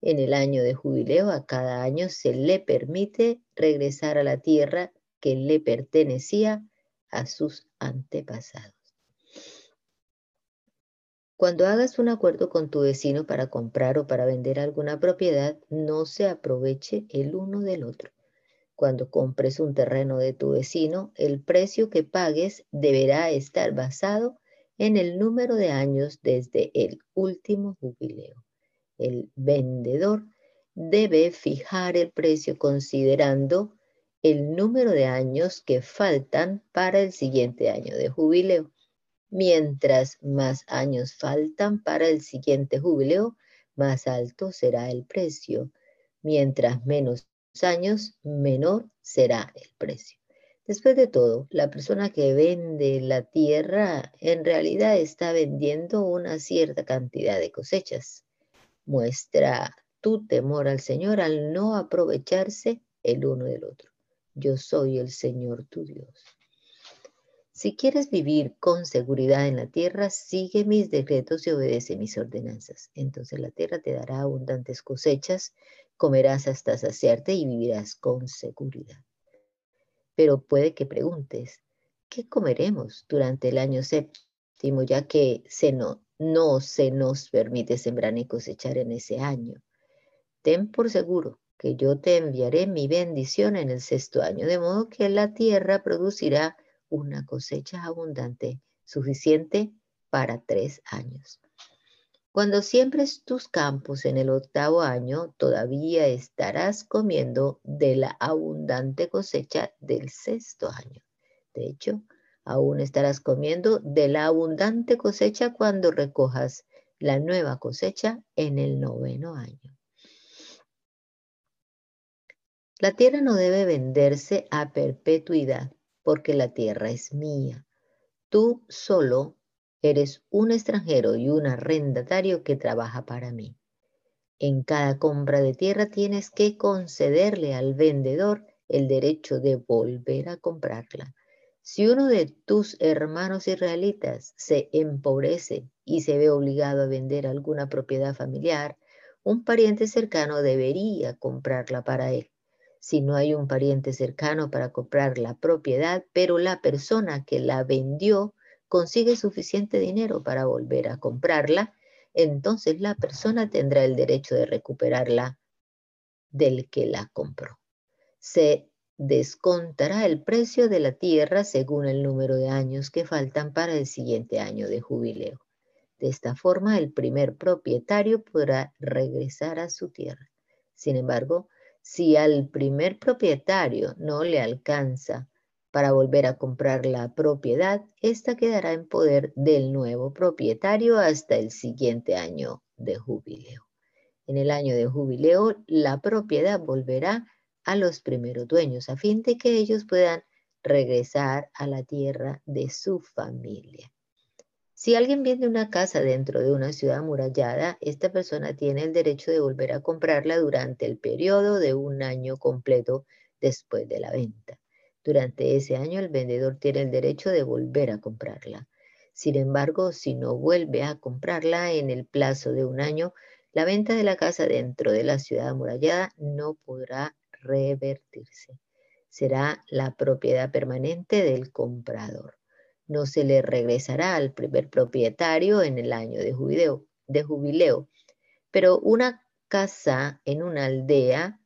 En el año de jubileo a cada año se le permite regresar a la tierra que le pertenecía a sus antepasados. Cuando hagas un acuerdo con tu vecino para comprar o para vender alguna propiedad, no se aproveche el uno del otro. Cuando compres un terreno de tu vecino, el precio que pagues deberá estar basado en el número de años desde el último jubileo. El vendedor debe fijar el precio considerando el número de años que faltan para el siguiente año de jubileo. Mientras más años faltan para el siguiente jubileo, más alto será el precio. Mientras menos años, menor será el precio. Después de todo, la persona que vende la tierra en realidad está vendiendo una cierta cantidad de cosechas. Muestra tu temor al Señor al no aprovecharse el uno del otro. Yo soy el Señor tu Dios. Si quieres vivir con seguridad en la tierra, sigue mis decretos y obedece mis ordenanzas. Entonces la tierra te dará abundantes cosechas, comerás hasta saciarte y vivirás con seguridad. Pero puede que preguntes, ¿qué comeremos durante el año séptimo, ya que no, no se nos permite sembrar ni cosechar en ese año? Ten por seguro que yo te enviaré mi bendición en el sexto año, de modo que la tierra producirá una cosecha abundante, suficiente para tres años. Cuando siembres tus campos en el octavo año, todavía estarás comiendo de la abundante cosecha del sexto año. De hecho, aún estarás comiendo de la abundante cosecha cuando recojas la nueva cosecha en el noveno año. La tierra no debe venderse a perpetuidad porque la tierra es mía. Tú solo eres un extranjero y un arrendatario que trabaja para mí. En cada compra de tierra tienes que concederle al vendedor el derecho de volver a comprarla. Si uno de tus hermanos israelitas se empobrece y se ve obligado a vender alguna propiedad familiar, un pariente cercano debería comprarla para él si no hay un pariente cercano para comprar la propiedad, pero la persona que la vendió consigue suficiente dinero para volver a comprarla, entonces la persona tendrá el derecho de recuperarla del que la compró. Se descontará el precio de la tierra según el número de años que faltan para el siguiente año de jubileo. De esta forma, el primer propietario podrá regresar a su tierra. Sin embargo, si al primer propietario no le alcanza para volver a comprar la propiedad, esta quedará en poder del nuevo propietario hasta el siguiente año de jubileo. En el año de jubileo, la propiedad volverá a los primeros dueños a fin de que ellos puedan regresar a la tierra de su familia. Si alguien vende una casa dentro de una ciudad amurallada, esta persona tiene el derecho de volver a comprarla durante el periodo de un año completo después de la venta. Durante ese año el vendedor tiene el derecho de volver a comprarla. Sin embargo, si no vuelve a comprarla en el plazo de un año, la venta de la casa dentro de la ciudad amurallada no podrá revertirse. Será la propiedad permanente del comprador. No se le regresará al primer propietario en el año de jubileo, de jubileo. Pero una casa en una aldea,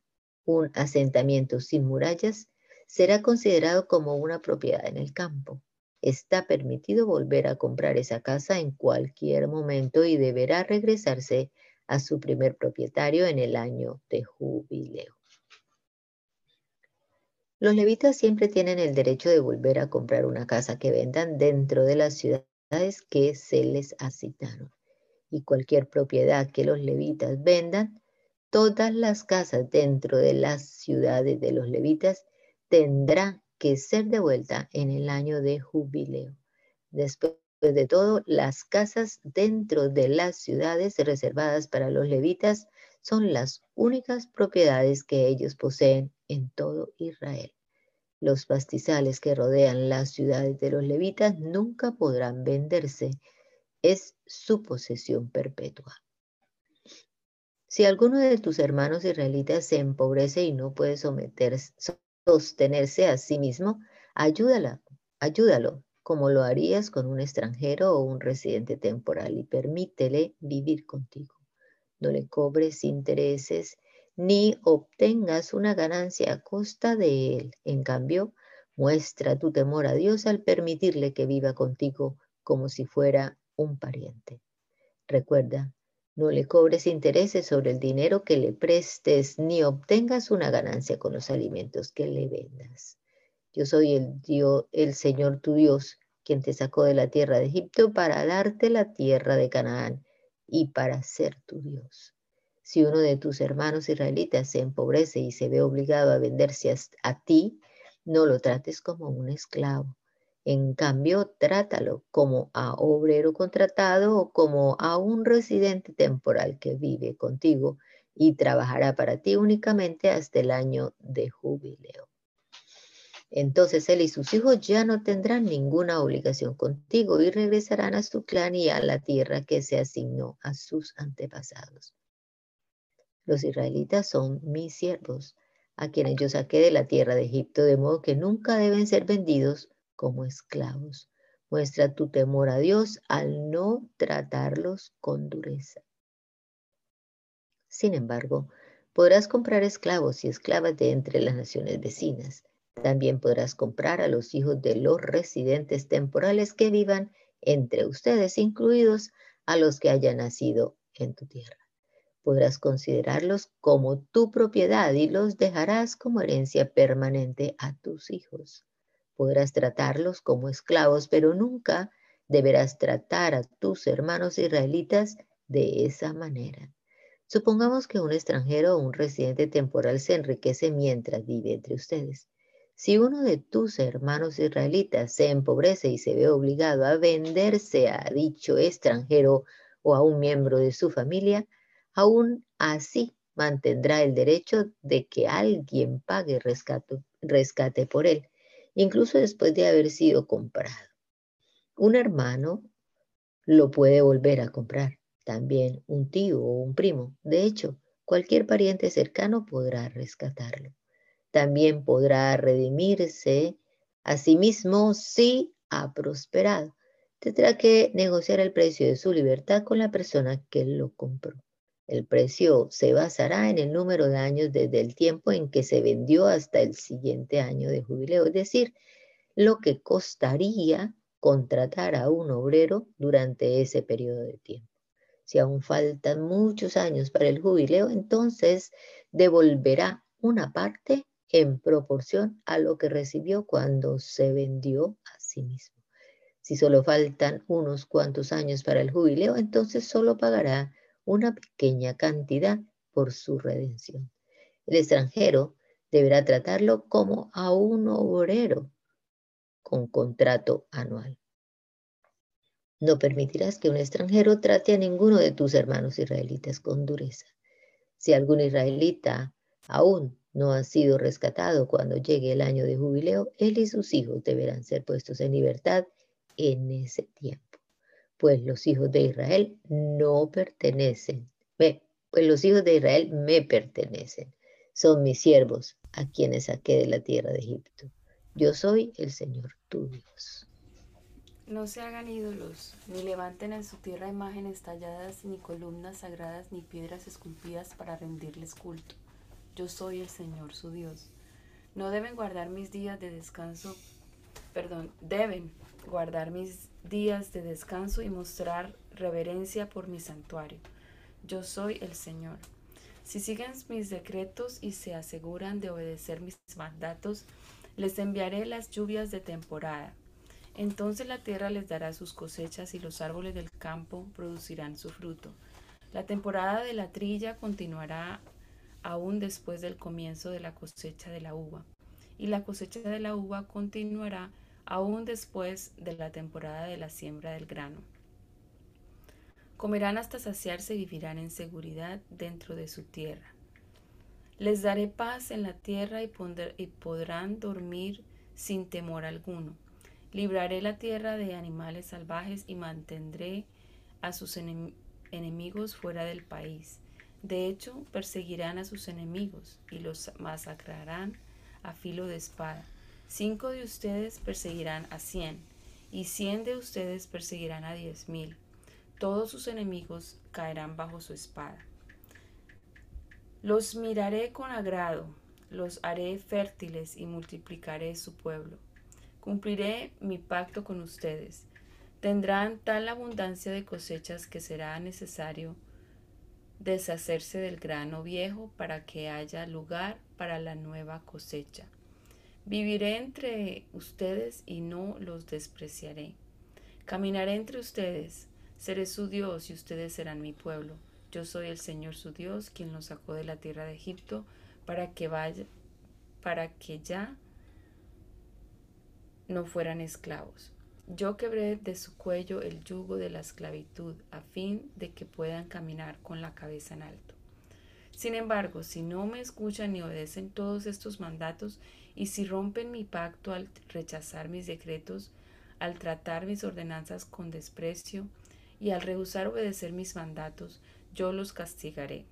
un asentamiento sin murallas, será considerado como una propiedad en el campo está permitido volver a comprar esa casa en cualquier momento y deberá regresarse a su primer propietario en el año de jubileo. Los levitas siempre tienen el derecho de volver a comprar una casa que vendan dentro de las ciudades que se les asignaron. Y cualquier propiedad que los levitas vendan, todas las casas dentro de las ciudades de los levitas tendrán que ser devuelta en el año de jubileo. Después de todo, las casas dentro de las ciudades reservadas para los levitas son las únicas propiedades que ellos poseen en todo Israel. Los pastizales que rodean las ciudades de los levitas nunca podrán venderse. Es su posesión perpetua. Si alguno de tus hermanos israelitas se empobrece y no puede someterse, sostenerse a sí mismo, ayúdala, ayúdalo, como lo harías con un extranjero o un residente temporal y permítele vivir contigo. No le cobres intereses ni obtengas una ganancia a costa de él. En cambio, muestra tu temor a Dios al permitirle que viva contigo como si fuera un pariente. Recuerda, no le cobres intereses sobre el dinero que le prestes, ni obtengas una ganancia con los alimentos que le vendas. Yo soy el Dios, el Señor tu Dios, quien te sacó de la tierra de Egipto para darte la tierra de Canaán y para ser tu Dios. Si uno de tus hermanos israelitas se empobrece y se ve obligado a venderse a, a ti, no lo trates como un esclavo en cambio, trátalo como a obrero contratado o como a un residente temporal que vive contigo y trabajará para ti únicamente hasta el año de jubileo. Entonces él y sus hijos ya no tendrán ninguna obligación contigo y regresarán a su clan y a la tierra que se asignó a sus antepasados. Los israelitas son mis siervos, a quienes yo saqué de la tierra de Egipto, de modo que nunca deben ser vendidos como esclavos. Muestra tu temor a Dios al no tratarlos con dureza. Sin embargo, podrás comprar esclavos y esclavas de entre las naciones vecinas. También podrás comprar a los hijos de los residentes temporales que vivan entre ustedes, incluidos a los que hayan nacido en tu tierra. Podrás considerarlos como tu propiedad y los dejarás como herencia permanente a tus hijos podrás tratarlos como esclavos, pero nunca deberás tratar a tus hermanos israelitas de esa manera. Supongamos que un extranjero o un residente temporal se enriquece mientras vive entre ustedes. Si uno de tus hermanos israelitas se empobrece y se ve obligado a venderse a dicho extranjero o a un miembro de su familia, aún así mantendrá el derecho de que alguien pague rescate, rescate por él incluso después de haber sido comprado. Un hermano lo puede volver a comprar, también un tío o un primo. De hecho, cualquier pariente cercano podrá rescatarlo. También podrá redimirse a sí mismo si ha prosperado. Tendrá que negociar el precio de su libertad con la persona que lo compró. El precio se basará en el número de años desde el tiempo en que se vendió hasta el siguiente año de jubileo, es decir, lo que costaría contratar a un obrero durante ese periodo de tiempo. Si aún faltan muchos años para el jubileo, entonces devolverá una parte en proporción a lo que recibió cuando se vendió a sí mismo. Si solo faltan unos cuantos años para el jubileo, entonces solo pagará una pequeña cantidad por su redención. El extranjero deberá tratarlo como a un obrero con contrato anual. No permitirás que un extranjero trate a ninguno de tus hermanos israelitas con dureza. Si algún israelita aún no ha sido rescatado cuando llegue el año de jubileo, él y sus hijos deberán ser puestos en libertad en ese tiempo. Pues los hijos de Israel no pertenecen, pues los hijos de Israel me pertenecen, son mis siervos a quienes saqué de la tierra de Egipto. Yo soy el Señor tu Dios. No se hagan ídolos, ni levanten en su tierra imágenes talladas, ni columnas sagradas, ni piedras esculpidas para rendirles culto. Yo soy el Señor su Dios. No deben guardar mis días de descanso, perdón, deben guardar mis días de descanso y mostrar reverencia por mi santuario. Yo soy el Señor. Si siguen mis decretos y se aseguran de obedecer mis mandatos, les enviaré las lluvias de temporada entonces la tierra les dará sus cosechas y los árboles del campo producirán su fruto. La temporada de la trilla continuará aún después del comienzo de la cosecha de la uva, y la cosecha de la uva continuará aún después de la temporada de la siembra del grano. Comerán hasta saciarse y vivirán en seguridad dentro de su tierra. Les daré paz en la tierra y, podrán dormir sin temor alguno Libraré la tierra de animales salvajes y mantendré a sus enemigos fuera del país. De hecho, perseguirán a sus enemigos y los masacrarán a filo de espada. Cinco de ustedes perseguirán a cien, y cien de ustedes perseguirán a diez mil. Todos sus enemigos caerán bajo su espada. Los miraré con agrado, los haré fértiles y multiplicaré su pueblo. Cumpliré mi pacto con ustedes. Tendrán tal abundancia de cosechas que será necesario deshacerse del grano viejo para que haya lugar para la nueva cosecha. Viviré entre ustedes y no los despreciaré. Caminaré entre ustedes, seré su Dios y ustedes serán mi pueblo. Yo soy el Señor su Dios, quien los sacó de la tierra de Egipto para que vaya, para que ya no fueran esclavos. Yo quebré de su cuello el yugo de la esclavitud a fin de que puedan caminar con la cabeza en alto. Sin embargo, si no me escuchan ni obedecen todos estos mandatos, y si rompen mi pacto al rechazar mis decretos, al tratar mis ordenanzas con desprecio, y al rehusar obedecer mis mandatos, yo los castigaré.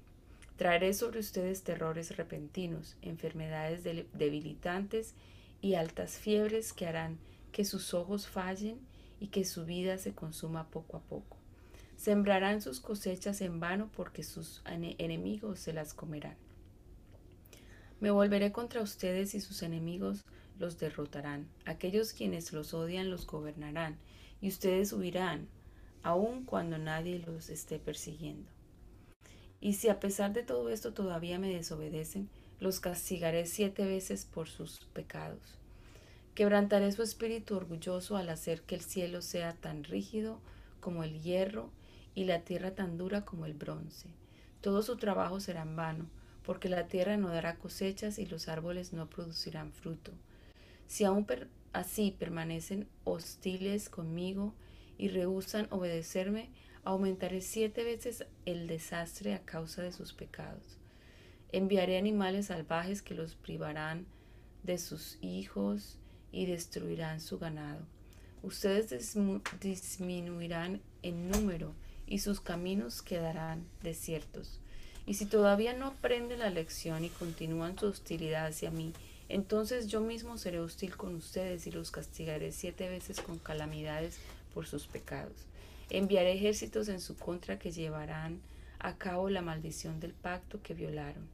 Traeré sobre ustedes terrores repentinos, enfermedades debilitantes y altas fiebres que harán que sus ojos fallen y que su vida se consuma poco a poco. Sembrarán sus cosechas en vano porque sus enemigos se las comerán. Me volveré contra ustedes y sus enemigos los derrotarán. Aquellos quienes los odian los gobernarán y ustedes huirán, aun cuando nadie los esté persiguiendo. Y si a pesar de todo esto todavía me desobedecen, los castigaré siete veces por sus pecados. Quebrantaré su espíritu orgulloso al hacer que el cielo sea tan rígido como el hierro y la tierra tan dura como el bronce. Todo su trabajo será en vano, porque la tierra no dará cosechas y los árboles no producirán fruto. Si aún así permanecen hostiles conmigo y rehusan obedecerme, aumentaré siete veces el desastre a causa de sus pecados. Enviaré animales salvajes que los privarán de sus hijos y destruirán su ganado. Ustedes disminuirán en número y sus caminos quedarán desiertos. Y si todavía no aprenden la lección y continúan su hostilidad hacia mí, entonces yo mismo seré hostil con ustedes y los castigaré siete veces con calamidades por sus pecados. Enviaré ejércitos en su contra que llevarán a cabo la maldición del pacto que violaron.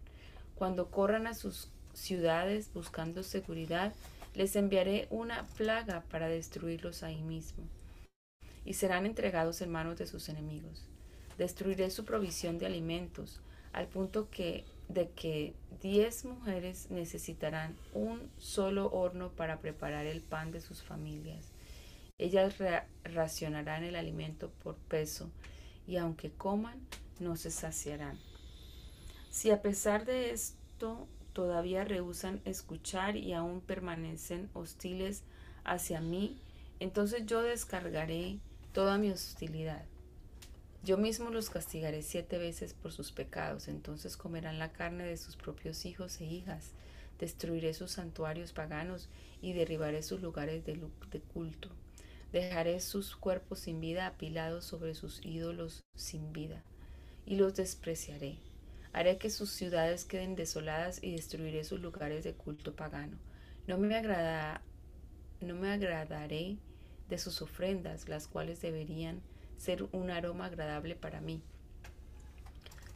Cuando corran a sus ciudades buscando seguridad, les enviaré una plaga para destruirlos ahí mismo, y serán entregados en manos de sus enemigos. Destruiré su provisión de alimentos, al punto que de que diez mujeres necesitarán un solo horno para preparar el pan de sus familias. Ellas racionarán el alimento por peso, y aunque coman, no se saciarán. Si a pesar de esto todavía rehusan escuchar y aún permanecen hostiles hacia mí, entonces yo descargaré toda mi hostilidad. Yo mismo los castigaré siete veces por sus pecados, entonces comerán la carne de sus propios hijos e hijas. Destruiré sus santuarios paganos y derribaré sus lugares de, culto. Dejaré sus cuerpos sin vida apilados sobre sus ídolos sin vida, y los despreciaré. Haré que sus ciudades queden desoladas y destruiré sus lugares de culto pagano. No me, agrada, no me agradaré de sus ofrendas, las cuales deberían ser un aroma agradable para mí.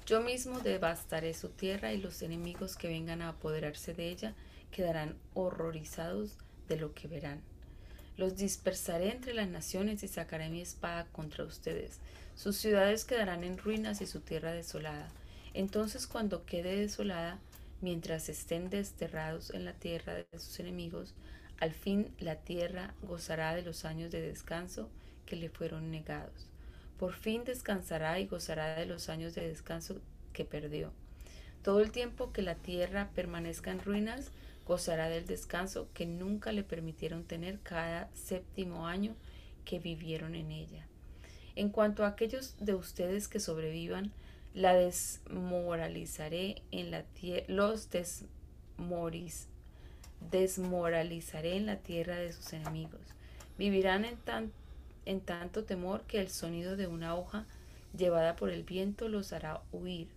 Yo mismo devastaré su tierra y los enemigos que vengan a apoderarse de ella quedarán horrorizados de lo que verán. Los dispersaré entre las naciones y sacaré mi espada contra ustedes. Sus ciudades quedarán en ruinas y su tierra desolada. Entonces cuando quede desolada, mientras estén desterrados en la tierra de sus enemigos, al fin la tierra gozará de los años de descanso que le fueron negados. Por fin descansará y gozará de los años de descanso que perdió. Todo el tiempo que la tierra permanezca en ruinas, gozará del descanso que nunca le permitieron tener cada séptimo año que vivieron en ella. En cuanto a aquellos de ustedes que sobrevivan, la desmoralizaré en la tierra, los desmoris, desmoralizaré en la tierra de sus enemigos. Vivirán en, en tanto temor que el sonido de una hoja llevada por el viento los hará huir.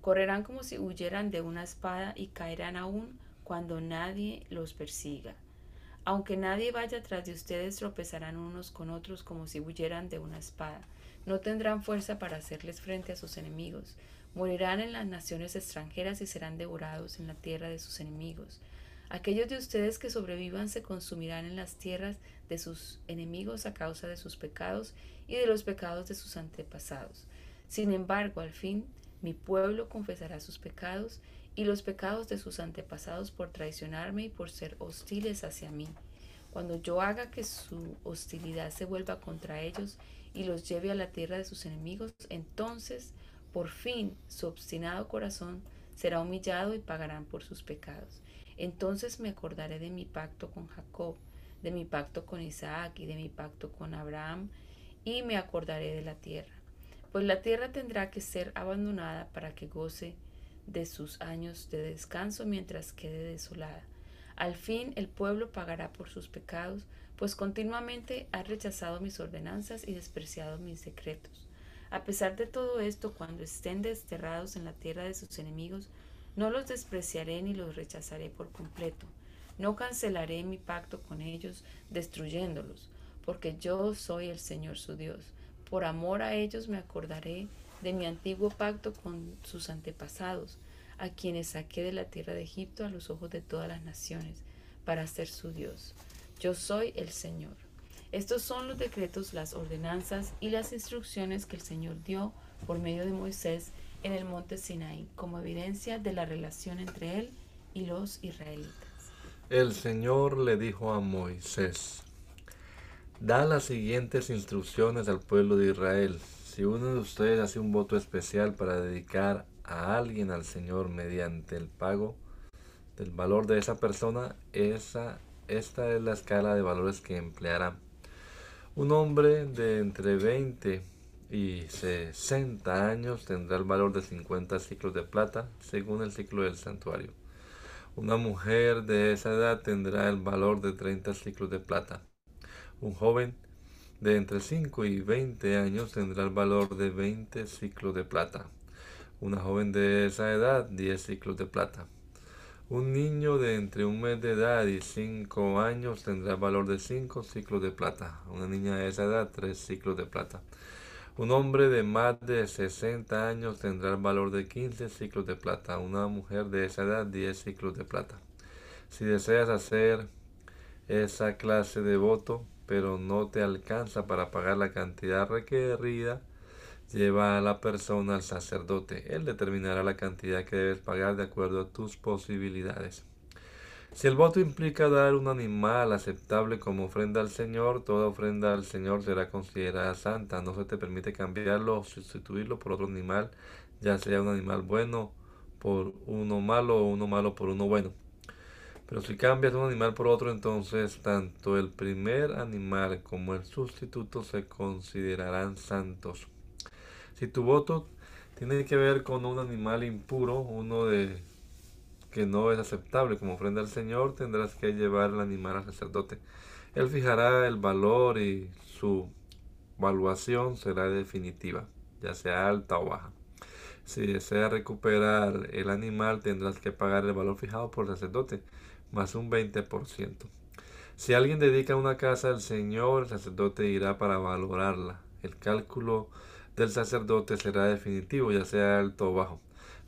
Correrán como si huyeran de una espada y caerán aún cuando nadie los persiga. Aunque nadie vaya tras de ustedes, tropezarán unos con otros como si huyeran de una espada. No tendrán fuerza para hacerles frente a sus enemigos. Morirán en las naciones extranjeras y serán devorados en la tierra de sus enemigos. Aquellos de ustedes que sobrevivan se consumirán en las tierras de sus enemigos a causa de sus pecados y de los pecados de sus antepasados. Sin embargo, al fin, mi pueblo confesará sus pecados y los pecados de sus antepasados por traicionarme y por ser hostiles hacia mí. Cuando yo haga que su hostilidad se vuelva contra ellos y los lleve a la tierra de sus enemigos, entonces por fin su obstinado corazón será humillado y pagarán por sus pecados. Entonces me acordaré de mi pacto con Jacob, de mi pacto con Isaac y de mi pacto con Abraham, y me acordaré de la tierra. Pues la tierra tendrá que ser abandonada para que goce de sus años de descanso mientras quede desolada. Al fin el pueblo pagará por sus pecados, pues continuamente ha rechazado mis ordenanzas y despreciado mis decretos. A pesar de todo esto, cuando estén desterrados en la tierra de sus enemigos, no los despreciaré ni los rechazaré por completo. No cancelaré mi pacto con ellos, destruyéndolos, porque yo soy el Señor su Dios. Por amor a ellos me acordaré de mi antiguo pacto con sus antepasados, a quienes saqué de la tierra de Egipto a los ojos de todas las naciones, para ser su Dios. Yo soy el Señor. Estos son los decretos, las ordenanzas y las instrucciones que el Señor dio por medio de Moisés en el monte Sinaí, como evidencia de la relación entre él y los israelitas. El Señor le dijo a Moisés, da las siguientes instrucciones al pueblo de Israel. Si uno de ustedes hace un voto especial para dedicar a alguien al Señor mediante el pago del valor de esa persona, esa esta es la escala de valores que empleará. Un hombre de entre 20 y 60 años tendrá el valor de 50 ciclos de plata según el ciclo del santuario. Una mujer de esa edad tendrá el valor de 30 ciclos de plata. Un joven de entre 5 y 20 años tendrá el valor de 20 ciclos de plata. Una joven de esa edad 10 ciclos de plata. Un niño de entre un mes de edad y cinco años tendrá valor de cinco ciclos de plata. Una niña de esa edad, tres ciclos de plata. Un hombre de más de 60 años tendrá el valor de 15 ciclos de plata. Una mujer de esa edad, 10 ciclos de plata. Si deseas hacer esa clase de voto, pero no te alcanza para pagar la cantidad requerida, Lleva a la persona al sacerdote. Él determinará la cantidad que debes pagar de acuerdo a tus posibilidades. Si el voto implica dar un animal aceptable como ofrenda al Señor, toda ofrenda al Señor será considerada santa. No se te permite cambiarlo o sustituirlo por otro animal, ya sea un animal bueno por uno malo o uno malo por uno bueno. Pero si cambias un animal por otro, entonces tanto el primer animal como el sustituto se considerarán santos. Si tu voto tiene que ver con un animal impuro, uno de que no es aceptable como ofrenda al Señor, tendrás que llevar el animal al sacerdote. Él fijará el valor y su evaluación será definitiva, ya sea alta o baja. Si desea recuperar el animal, tendrás que pagar el valor fijado por el sacerdote, más un 20%. Si alguien dedica una casa al Señor, el sacerdote irá para valorarla. El cálculo del sacerdote será definitivo, ya sea alto o bajo.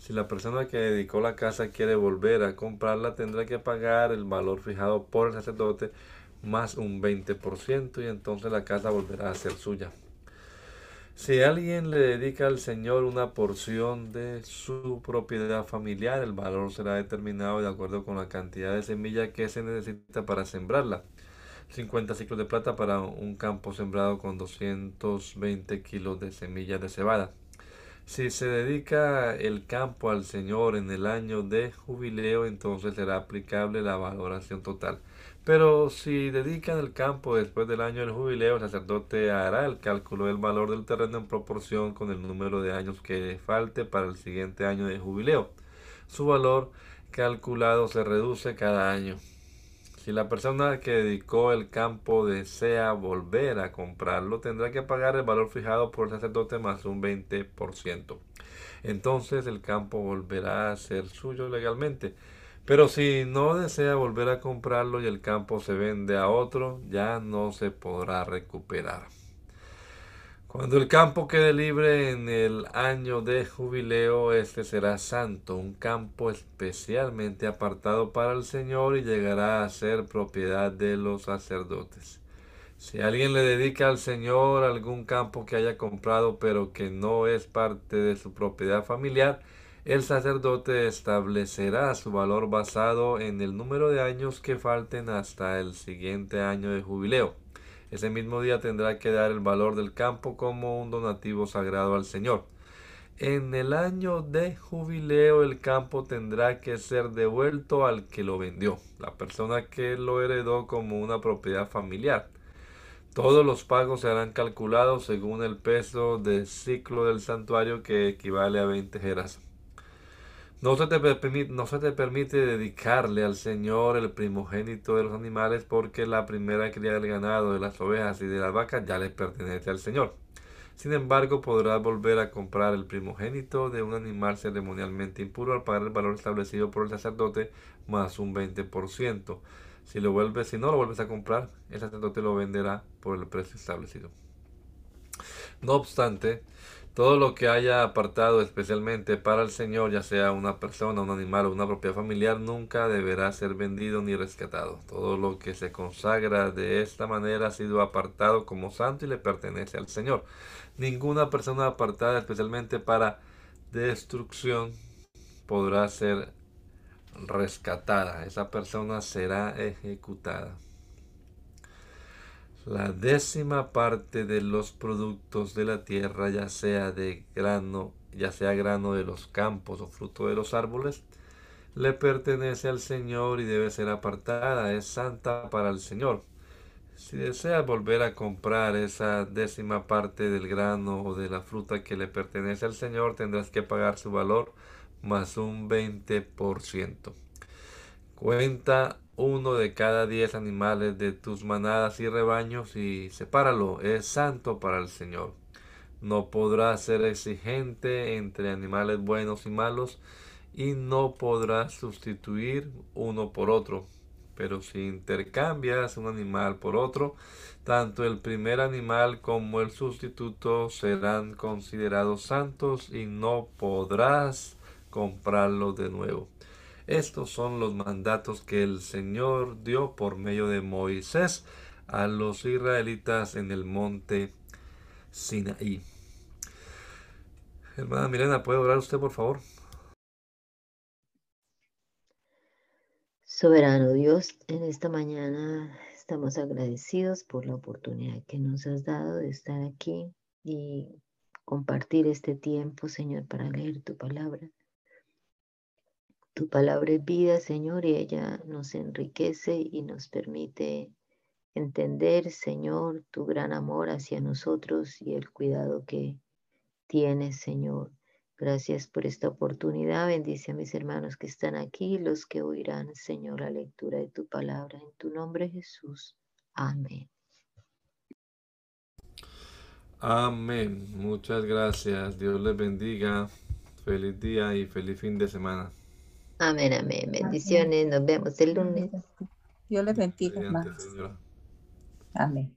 Si la persona que dedicó la casa quiere volver a comprarla, tendrá que pagar el valor fijado por el sacerdote más un 20% y entonces la casa volverá a ser suya. Si alguien le dedica al Señor una porción de su propiedad familiar, el valor será determinado de acuerdo con la cantidad de semilla que se necesita para sembrarla. 50 ciclos de plata para un campo sembrado con 220 kilos de semillas de cebada. Si se dedica el campo al Señor en el año de jubileo, entonces será aplicable la valoración total. Pero si dedican el campo después del año del jubileo, el sacerdote hará el cálculo del valor del terreno en proporción con el número de años que falte para el siguiente año de jubileo. Su valor calculado se reduce cada año. Si la persona que dedicó el campo desea volver a comprarlo, tendrá que pagar el valor fijado por el sacerdote más un 20%. Entonces el campo volverá a ser suyo legalmente. Pero si no desea volver a comprarlo y el campo se vende a otro, ya no se podrá recuperar. Cuando el campo quede libre en el año de jubileo, este será santo, un campo especialmente apartado para el Señor y llegará a ser propiedad de los sacerdotes. Si alguien le dedica al Señor algún campo que haya comprado pero que no es parte de su propiedad familiar, el sacerdote establecerá su valor basado en el número de años que falten hasta el siguiente año de jubileo. Ese mismo día tendrá que dar el valor del campo como un donativo sagrado al Señor. En el año de jubileo el campo tendrá que ser devuelto al que lo vendió, la persona que lo heredó como una propiedad familiar. Todos los pagos serán calculados según el peso del ciclo del santuario que equivale a 20 jeras. No se, te permite, no se te permite dedicarle al Señor el primogénito de los animales porque la primera cría del ganado, de las ovejas y de las vacas ya le pertenece al Señor. Sin embargo, podrás volver a comprar el primogénito de un animal ceremonialmente impuro al pagar el valor establecido por el sacerdote más un 20%. Si, lo vuelves, si no lo vuelves a comprar, el sacerdote lo venderá por el precio establecido. No obstante, todo lo que haya apartado especialmente para el Señor, ya sea una persona, un animal o una propiedad familiar, nunca deberá ser vendido ni rescatado. Todo lo que se consagra de esta manera ha sido apartado como santo y le pertenece al Señor. Ninguna persona apartada especialmente para destrucción podrá ser rescatada. Esa persona será ejecutada. La décima parte de los productos de la tierra, ya sea de grano, ya sea grano de los campos o fruto de los árboles, le pertenece al Señor y debe ser apartada, es santa para el Señor. Si deseas volver a comprar esa décima parte del grano o de la fruta que le pertenece al Señor, tendrás que pagar su valor más un 20%. Cuenta uno de cada diez animales de tus manadas y rebaños y sepáralo, es santo para el Señor. No podrás ser exigente entre animales buenos y malos y no podrás sustituir uno por otro. Pero si intercambias un animal por otro, tanto el primer animal como el sustituto serán considerados santos y no podrás comprarlo de nuevo. Estos son los mandatos que el Señor dio por medio de Moisés a los israelitas en el monte Sinaí. Hermana Milena, ¿puede orar usted, por favor? Soberano Dios, en esta mañana estamos agradecidos por la oportunidad que nos has dado de estar aquí y compartir este tiempo, Señor, para leer tu palabra. Tu palabra es vida, Señor, y ella nos enriquece y nos permite entender, Señor, tu gran amor hacia nosotros y el cuidado que tienes, Señor. Gracias por esta oportunidad. Bendice a mis hermanos que están aquí, los que oirán, Señor, la lectura de tu palabra. En tu nombre, Jesús. Amén. Amén. Muchas gracias. Dios les bendiga. Feliz día y feliz fin de semana. Amén, amén. Bendiciones. Nos vemos el lunes. Dios les bendiga. Amén.